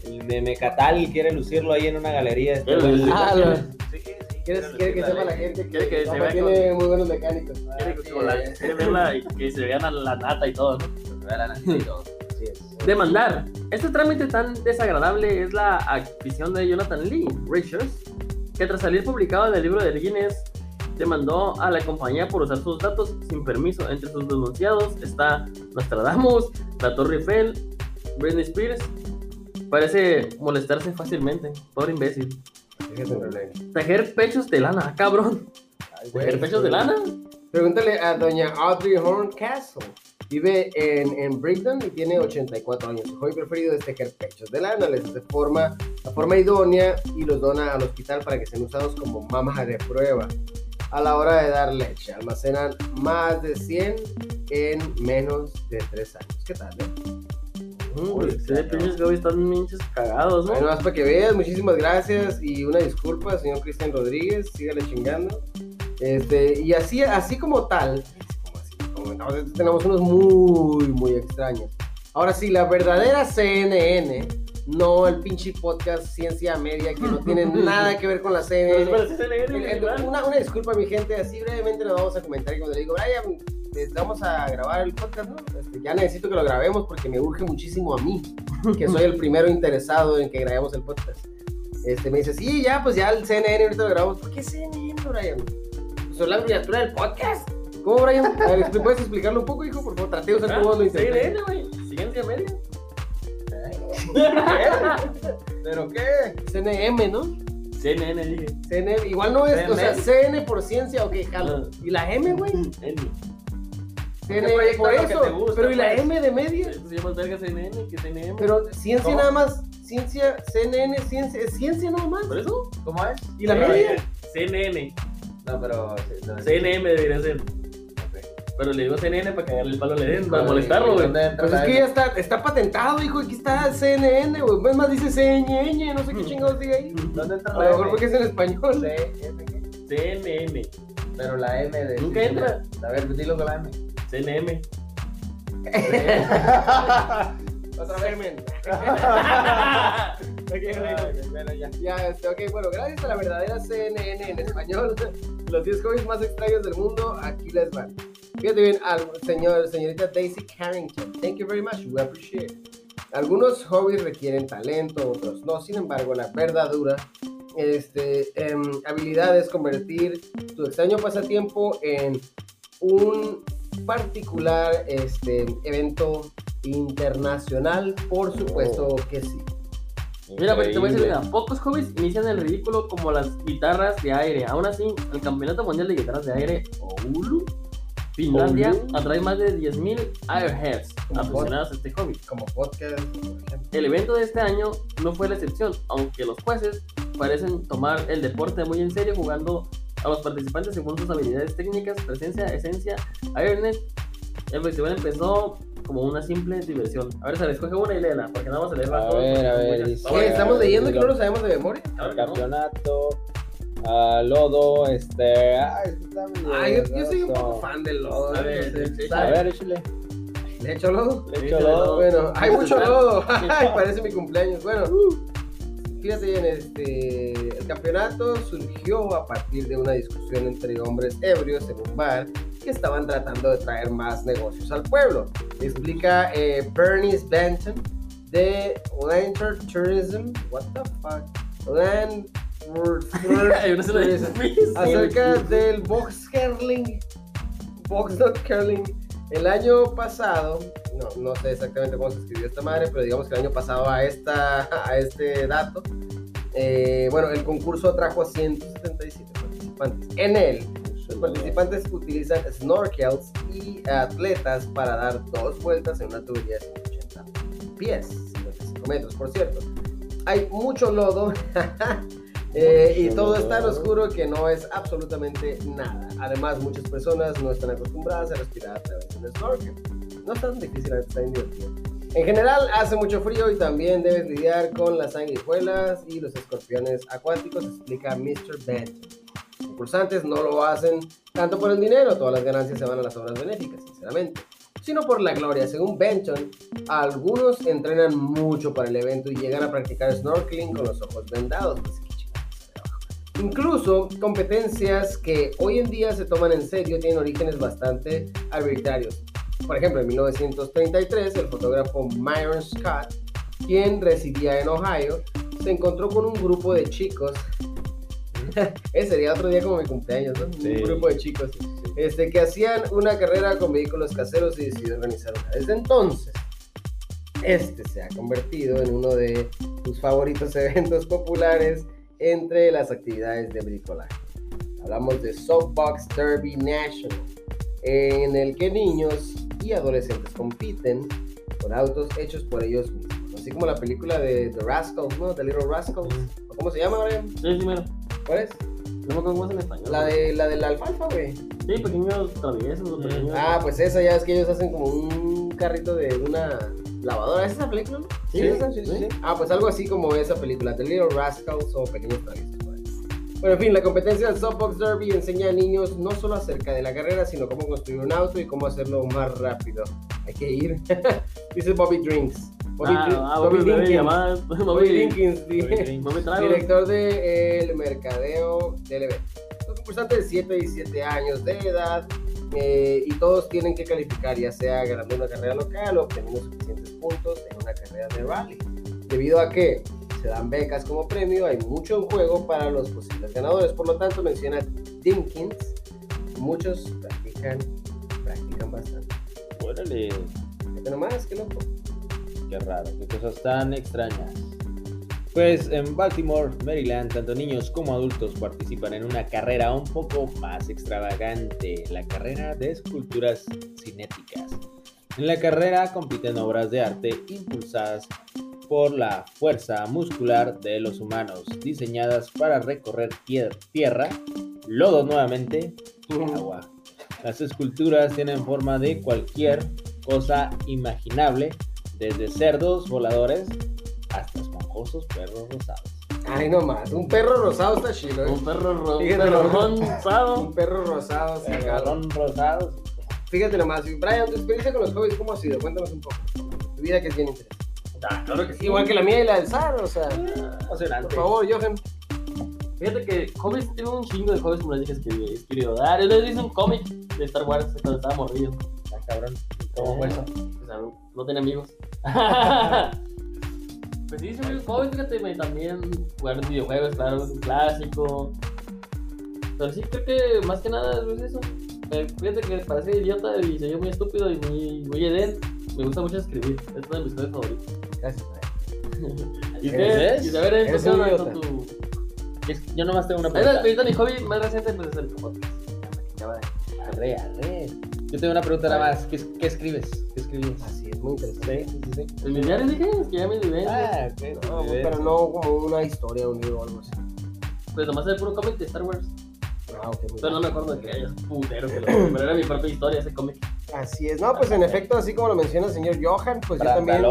el memecatal, quiere lucirlo ahí en una galería. Este Ah, lo- Sí, sí, ¿Quieres, quiere que sepa la gente que que se vea tiene muy buenos mecánicos. Quiere que, Ah, la- quiere verla y que se vean a la nata y todo, ¿no? Sí, todo. Así es. Demandar. Este trámite tan desagradable es la adquisición de Jonathan Lee Richards, que tras salir publicado en el libro del Guinness, demandó a la compañía por usar sus datos sin permiso. Entre sus denunciados está Nostradamus, la Torre Eiffel, Britney Spears. Parece molestarse fácilmente, pobre imbécil. Tejer pechos de lana, cabrón. ¿Tejer pechos de lana? Pregúntale a doña Audrey Horncastle. Vive en, en Brighton y tiene 84 años. Su hobby preferido es tejer pechos de lana. Les hace forma, la forma idónea y los dona al hospital para que sean usados como mamas de prueba. A la hora de dar leche, almacenan más de 100 en menos de 3 años. ¿Qué tal, eh? Uy, sí, pinches hobbies están pinches cagados, ¿no? Bueno, más para que veas, muchísimas gracias y una disculpa, señor Cristian Rodríguez, sígale chingando. Este, y así, así como tal, como así, como tenemos unos muy, muy extraños. Ahora sí, la verdadera CNN, no el pinche podcast Ciencia Media que no tiene nada que ver con la CNN. igual. una, una disculpa, mi gente, así brevemente nos vamos a comentar y cuando le digo, Brian, les vamos a grabar el podcast, ¿no? Este, ya necesito que lo grabemos porque me urge muchísimo a mí, que soy el primero interesado en que grabemos el podcast. Este, me dice, sí, ya, pues ya el CNN ahorita lo grabamos. ¿Por qué CNN, Brian? Pues es la abreviatura del podcast. ¿Cómo, Brian? A ver, ¿me ¿puedes explicarlo un poco, hijo? Por favor, traté de usar Ah, tu voz, lo. CNN, güey. Ciencia media. ¿Pero qué? CNM, ¿no? CNN, dije. CNN, igual no es, o sea, CNN. CN por ciencia, ok, jalo. Ah. ¿Y la M, güey? N. CNN, proyecto por que eso. te gusta, pero ¿y la pues? M de media? Esto se llama verga CNN, que CNN. Pero ciencia ¿Cómo? nada más, ciencia, CNN, ciencia, es ciencia nada más. ¿Por eso? ¿Cómo es? ¿Y la Eh, media? CNN. No, pero. no, CNM debería ser. Ok. Pero le digo CNN para cagarle el palo a Eden, para ¿Y molestarlo, güey. Pues es que ya está, está patentado, hijo, aquí está CNN, güey. Es más, dice CNN, no sé qué chingados diga ahí. ¿Dónde entra A la lo mejor M? porque es en español. CNN. Pero la M de. Nunca entra. A ver, dilo con la M. CNM. Otra vez. Semen. Ok, ok. Bueno, ya. Ya, este, ok, bueno, gracias a la verdadera CNN en español, los 10 hobbies más extraños del mundo, aquí les van. Fíjate bien, al señor, señorita Daisy Carrington, thank you very much, we appreciate it. Algunos hobbies requieren talento, otros no, sin embargo, la verdadera este, em, habilidad es convertir tu extraño pasatiempo en un particular este, evento internacional, por supuesto que sí. Mira, pues te voy a decir, mira, pocos hobbies inician el ridículo como las guitarras de aire. Aún así, el Campeonato Mundial de Guitarras de Aire, Oulu, Finlandia, Oulu. atrae más de 10.000 airheads aficionados a este hobby. Como podcast, por ejemplo. El evento de este año no fue la excepción, aunque los jueces parecen tomar el deporte muy en serio jugando a los participantes según sus habilidades técnicas, presencia, esencia, Ironnet. El festival empezó como una simple diversión. A ver, se les escoge una y léela, porque no vamos a leerla A todas, ver, a ver, dice- ¿Qué? ¿Estamos leyendo que no lo sabemos de memoria? claro no. Campeonato. ah, lodo, este. Ay, esto está Ay, yo, yo soy un poco fan del lodo. A ver, sí. A ver, échale. ¿Le echo lodo? Le echo lodo. lodo. Bueno, hay mucho lodo. Ay, parece mi cumpleaños. Bueno, fíjate bien, este, el campeonato surgió a partir de una discusión entre hombres ebrios en un bar que estaban tratando de traer más negocios al pueblo. Explica eh, Bernice Benton de Lantern Tourism. What the fuck? Land. Acerca del box curling, box not curling. El año pasado, no, no sé exactamente cómo se escribió esta madre, pero digamos que el año pasado a, esta, a este dato, eh, bueno, el concurso atrajo a 177 participantes. En él, los participantes utilizan snorkels y atletas para dar dos vueltas en una tubería de 180 pies, 55 metros, por cierto. Hay mucho lodo eh, y todo es tan oscuro que no es absolutamente nada. Además, muchas personas no están acostumbradas a respirar a través de un snorkel. No es tan difícil, está bien divertido. En general hace mucho frío y también debes lidiar con las sanguijuelas y los escorpiones acuáticos, explica Mr. Benton. Los concursantes no lo hacen tanto por el dinero, todas las ganancias se van a las obras benéficas, sinceramente, sino por la gloria. Según Benton, algunos entrenan mucho para el evento y llegan a practicar snorkeling con los ojos vendados. Pues. Incluso competencias que hoy en día se toman en serio tienen orígenes bastante arbitrarios. Por ejemplo, en 1933, el fotógrafo Myron Scott, quien residía en Ohio, se encontró con un grupo de chicos. Ese sería otro día como mi cumpleaños, ¿no? Sí. Un grupo de chicos este, que hacían una carrera con vehículos caseros y decidió organizar una. Desde entonces, este se ha convertido en uno de sus favoritos eventos populares entre las actividades de bricolaje. Hablamos de Soapbox Derby National, en el que niños y adolescentes compiten con autos hechos por ellos mismos. Así como la película de The Rascals, ¿no? The Little Rascals. ¿O ¿Cómo se llama, Brian? Sí, sí, mira. ¿Cuál es? No me acuerdo cómo es en español. La de la, de la alfalfa, güey. Sí, pequeños traviesos, pequeños. Ah, pues esa ya es que ellos hacen como un carrito de una lavadora. ¿Es esa película? Sí, esa? sí, sí. Ah, pues algo así como esa película, The Little Rascals o Pequeños Traviesos. Bueno, en fin, la competencia del Softbox Derby enseña a niños no solo acerca de la carrera, sino cómo construir un auto y cómo hacerlo más rápido. Hay que ir. Dice Bobby Drinks. Bobby, ah, ah, Bobby Bobby. Dinkins. Bobby Bobby Dinkins, di- Bobby Drinks. Bobby Trago. director del mercadeo del evento. Los concursantes de 7 y 7 años de edad eh, y todos tienen que calificar, ya sea ganando una carrera local o obteniendo suficientes puntos en una carrera de rally. Debido a que se dan becas como premio, hay mucho en juego para los posibles ganadores. Por lo tanto, menciona Dinkins, muchos practican, practican bastante. Órale, Fíjate nomás, qué loco. qué raro, qué cosas tan extrañas. Pues en Baltimore, Maryland, tanto niños como adultos participan en una carrera un poco más extravagante, la carrera de esculturas cinéticas. En la carrera compiten obras de arte impulsadas por la fuerza muscular de los humanos, diseñadas para recorrer tier- tierra, lodo nuevamente y agua. Las esculturas tienen forma de cualquier cosa imaginable, desde cerdos voladores hasta esponjosos perros rosados. Ay, nomás, un perro rosado está chido. ¿eh? Un perro ro- Fíjate perro nomás. rosado. Un perro rosado, sí, cabrón. Perrón rosados. Fíjate nomás, y Brian, tu experiencia con los hobbies, ¿cómo ha sido? Cuéntanos un poco. Tu vida que es bien interesante. Ah, claro que sí. Igual que la mía y la del Zar, o sea, Emocionante. por favor, Johan. Fíjate que hobbies, tengo un chingo de les dije que he querido dar. Yo les hice un cómic de Star Wars cuando estaba morrido. Ah, cabrón. ¿Cómo fue eso? O sea, no, no tenía amigos. pues sí, hice varios hobbies, fíjate, me- también jugar videojuegos, claro, es un clásico. Pero sí, creo que más que nada es eso. Eh, Fíjate que parece idiota y se yo muy estúpido y muy, muy edén. Me gusta mucho escribir, es uno de mis hobbies favoritos. Gracias. ¿Y qué? Y a ver, ¿qué onda con tu...? Es- Yo nomás tengo una pregunta. ahorita mi hobby más reciente pues, es el podcast. Arre, arre. Yo tengo una pregunta nada más. ¿Qué, qué escribes? ¿Qué escribes? Así es, muy interesante. Sí, sí, sí. En mis diarios dije, es que ya me vivencias. Ah, ok. No, pero no como una historia, un libro o algo así. Pues nomás el puro cómic de Star Wars. Ah, ok, muy Pero no me acuerdo de que haya putero que lo Pero era mi propia historia ese cómic. Así es, no, pues en efecto, así como lo menciona el señor Johan, pues yo también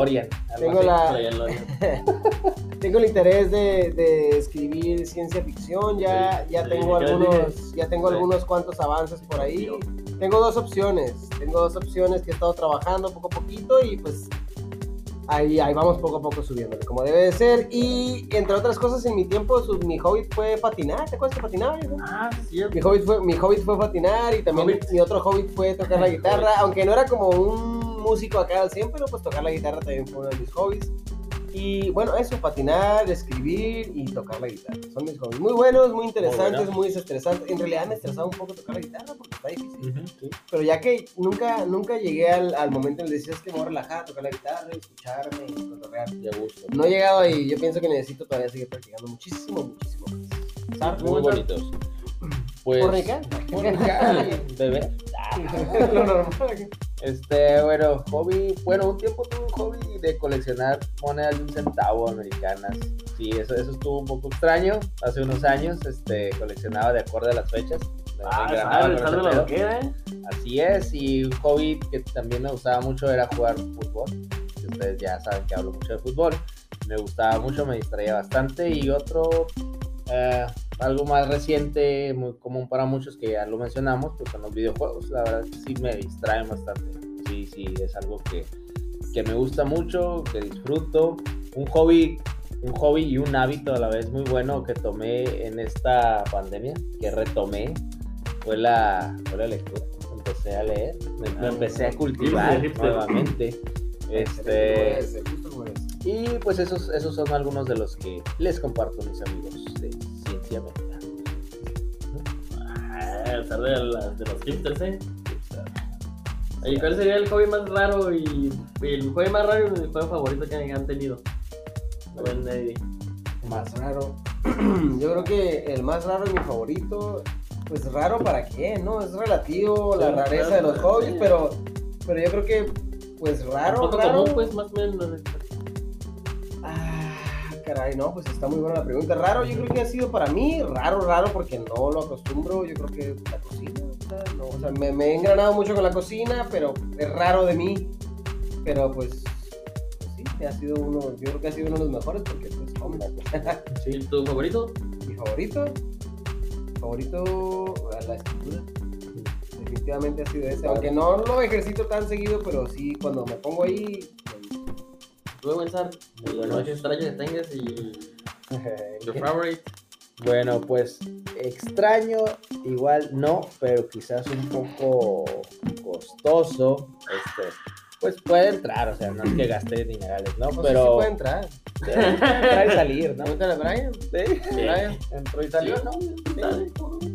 tengo la- tengo el interés de, de escribir ciencia ficción, ya, Sí, ya sí, tengo algunos, ya tengo Sí. algunos cuantos avances por ahí. Tengo dos opciones, tengo dos opciones que he estado trabajando poco a poquito y pues ahí, ahí vamos poco a poco subiéndole, como debe de ser. Y entre otras cosas, en mi tiempo, su- mi hobby fue patinar, ¿te acuerdas que patinaba? viejo? Ah, sí, cierto. Mi hobby fue, mi hobby fue patinar y también Hobbit. mi otro hobby fue tocar la guitarra, aunque no era como un músico acá al 100, pero pues tocar la guitarra también fue uno de mis hobbies. Y bueno, eso, patinar, escribir y tocar la guitarra. Son mis hobbies. Muy buenos, muy interesantes, bueno. muy desestresantes. En realidad me estresaba un poco tocar la guitarra porque está difícil. Ujú, sí. Pero ya que nunca, nunca llegué al, al momento en el que decías que me voy a relajar, tocar la guitarra, escucharme y cotorrear. De gusto. No he llegado ahí. Yo pienso que necesito todavía seguir practicando muchísimo, muchísimo más. Muy bonitos. Pues. ¿Fornicar? Fornicar, beber. Lo normal. Este, bueno, hobby, bueno, un tiempo tuve un hobby de coleccionar monedas de un centavo americanas. Sí, eso, eso estuvo un poco extraño. Hace unos años, este, coleccionaba de acuerdo a las fechas. Ah, sale ese la pedo. loquera, ¿eh? Así es, y un hobby que también me gustaba mucho era jugar fútbol. que Ustedes ya saben que hablo mucho de fútbol. Me gustaba mucho, me distraía bastante. Y otro, eh, algo más reciente, muy común para muchos que ya lo mencionamos, pues son los videojuegos. La verdad es que sí me distraen bastante. Sí, sí, es algo que, que me gusta mucho, que disfruto. Un hobby, un hobby y un hábito a la vez muy bueno que tomé en esta pandemia, que retomé, fue la, fue la lectura. Empecé a leer, me, Ah, empecé a cultivar nuevamente. Este, y pues esos, esos son algunos de los que les comparto mis amigos Médica. Ah, de, las- de los hipsters, ¿eh? ¿cuál sería el hobby más raro y, y el hobby más raro y el juego favorito que han tenido? Más raro. Yo creo que el más raro y mi favorito, pues raro para qué, ¿no? Es relativo la rareza claro, de los sí. hobbies, pero, pero yo creo que, pues raro, raro. común, pues, más o menos. Caray, no, pues está muy buena la pregunta. Raro, yo creo que ha sido para mí raro, raro, porque no lo acostumbro. Yo creo que la cocina, o sea, no, o sea, me, me he engranado mucho con la cocina, pero es raro de mí. Pero pues, pues sí, ha sido uno, yo creo que ha sido uno de los mejores, porque pues, hombre, ¿Y tu favorito? mi favorito, favorito, la escritura. Definitivamente ha sido ese, aunque no lo ejercito tan seguido, pero sí, cuando me pongo ahí, Muy el bueno. más extraño que tengas y your favorite. Bueno, pues extraño, igual no, pero quizás un poco costoso. Este, pues puede entrar, o sea, no es que gasté dinerales, ¿no? pues, sí pero puede entrar. Sí, entrar y salir, ¿no? Pregúntale a Brian. Sí, Brian. entró y salió, ¿no?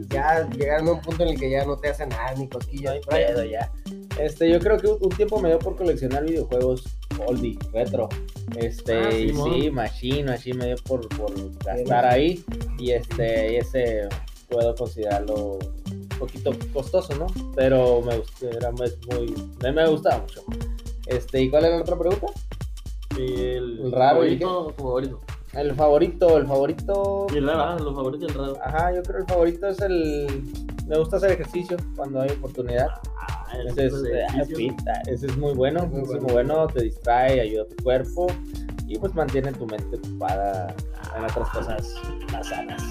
Ya llegaron a un punto en el que ya no te hacen nada ni No cosquillas. hay Brian. pedo ya. Este, yo creo que un tiempo me dio por coleccionar videojuegos oldie, retro. Este, Ah, y Simón. sí, machine, machine me dio por, por gastar ahí. Y este, y ese puedo considerarlo un poquito costoso, ¿no? Pero me gustó, era muy, me, me gustaba mucho. Este, ¿y cuál era la otra pregunta? El El raro, ¿y favorito, tu favorito. El favorito, el favorito. Y el raro, ah, los favoritos y el raro. Ajá, yo creo el favorito es el. Me gusta hacer ejercicio cuando hay oportunidad. Ah, el Ese es, eh, pita, ese es muy bueno, Muy ese es bueno. muy bueno, te distrae, ayuda a tu cuerpo y pues mantiene tu mente ocupada en otras cosas más sanas.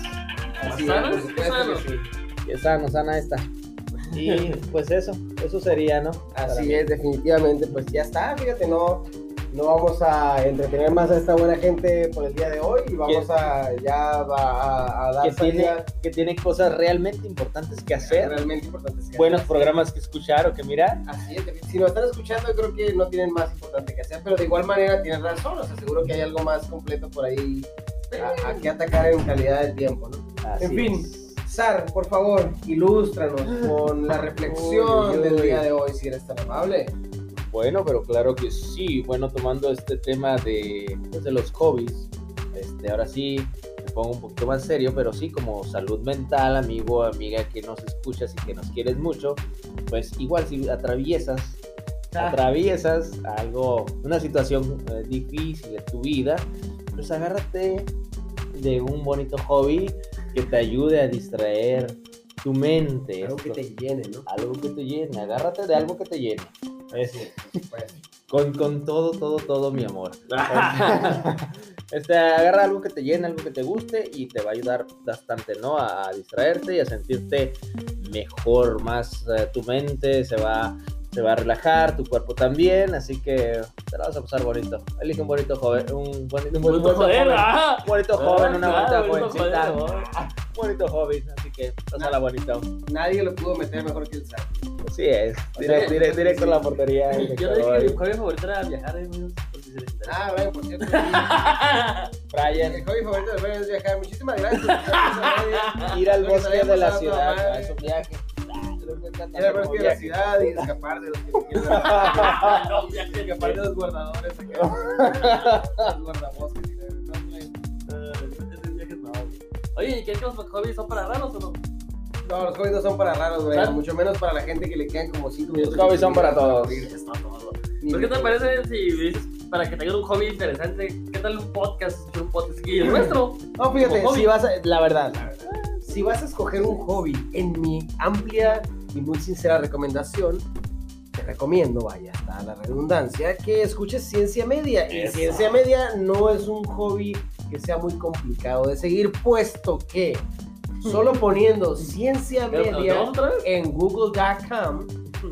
Así es, ¿Sanas? supuesto ¿Sano? Que sano, sana esta. Y pues eso, eso sería, ¿no? Así es, definitivamente. Pues ya está, fíjate, no, no vamos a entretener más a esta buena gente por el día de hoy y vamos a ya a, a dar Que tiene, que tiene cosas realmente importantes que hacer, realmente importantes. que buenos hacer. programas que escuchar o que mirar. Así es, si nos están escuchando, creo que no tienen más importante que hacer, pero de igual manera tienen razón, o sea, seguro que hay algo más completo por ahí a, a que atacar en calidad de tiempo, ¿no? Así En fin. es. Sar, por favor, ilústranos con la reflexión Uy, uy, del día de hoy, si eres tan amable. Bueno, pero claro que sí. Bueno, tomando este tema de, pues, de los hobbies, este, ahora sí me pongo un poquito más serio, pero sí como salud mental, amigo, amiga que nos escuchas y que nos quieres mucho, pues igual si atraviesas, Ah. atraviesas algo, una situación eh, difícil en tu vida, pues agárrate de un bonito hobby que te ayude a distraer tu mente. Algo que Esto- te llene, ¿no? algo que te llene, agárrate de algo que te llene. Pues, Con, con todo, todo, todo mi amor. Este, agarra algo que te llene, algo que te guste y te va a ayudar bastante, ¿no? A, a distraerte y a sentirte mejor, más eh, tu mente se va, se va a relajar, tu cuerpo también, así que te la vas a pasar bonito. Elige un bonito joven, un bonito, un Bonito bonito joder, joven, ah. un bonito joven, una Claro, bonita bonito jovencita, joder, bonito joven, así que pásala bonito. nadie lo pudo meter mejor que el Sar. Así es, directo, directo, directo a la portería. Yo le dije que mi hobby favorito era viajar, eh, amigos. Ah, bueno, por cierto. sí. Brian, El hobby favorito de Brian es viajar. Muchísimas gracias. ir al bosque de la ciudad, es un viaje. Ah, lo que la ciudad y escapar de los que me escapar de los guardadores acá. Los guardabosques. la- Eh. Oye, ¿y qué que los hobbies son para raros o no? No, los hobbies no son para raros, güey. ¿Claro? Mucho menos para la gente que le quedan como 5 minutos. Los hobbies son para todos. ¿Pero qué te parece si dices, para que tengas un hobby interesante, qué tal un podcast? Un podcast y el nuestro. No, fíjate, si vas a, la verdad, si vas a escoger un hobby, en mi amplia y muy sincera recomendación, te recomiendo, vaya, hasta la redundancia, que escuches Ciencia Media. Y. Ciencia Media no es un hobby que sea muy complicado de seguir, puesto que solo poniendo Ciencia Pero, ¿pero Media en google.com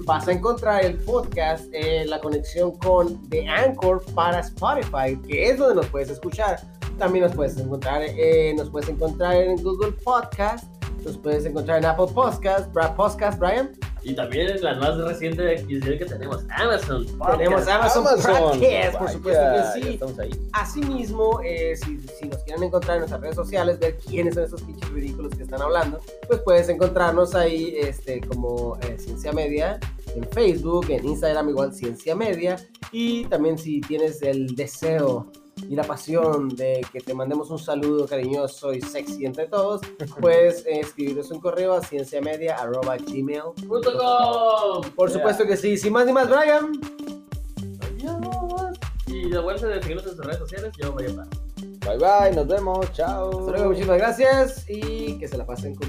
vas a encontrar el podcast, eh, la conexión con The Anchor para Spotify, que es donde nos puedes escuchar. También nos puedes encontrar, eh, nos puedes encontrar en Google Podcast, nos puedes encontrar en Apple Podcast, Bra Podcast, Brian. Y también es la más reciente adquisición que tenemos, Amazon. Podcast. Tenemos Amazon, Podcast, por supuesto que sí. Estamos ahí. Asimismo, eh, si, si nos quieren encontrar en nuestras redes sociales, ver quiénes son esos pinches ridículos que están hablando, pues puedes encontrarnos ahí este, como eh, Ciencia Media en Facebook, en Instagram igual Ciencia Media. Y también si tienes el deseo y la pasión de que te mandemos un saludo cariñoso y sexy entre todos, puedes eh, escribirnos un correo a cienciamedia.gmail. Punto com. Por supuesto que sí. Sin más ni más, Brian. Adiós. Y de vuelta de seguirnos en sus redes sociales, yo voy a parar. Bye bye, nos vemos, chao. Hasta luego, muchísimas gracias y que se la pasen con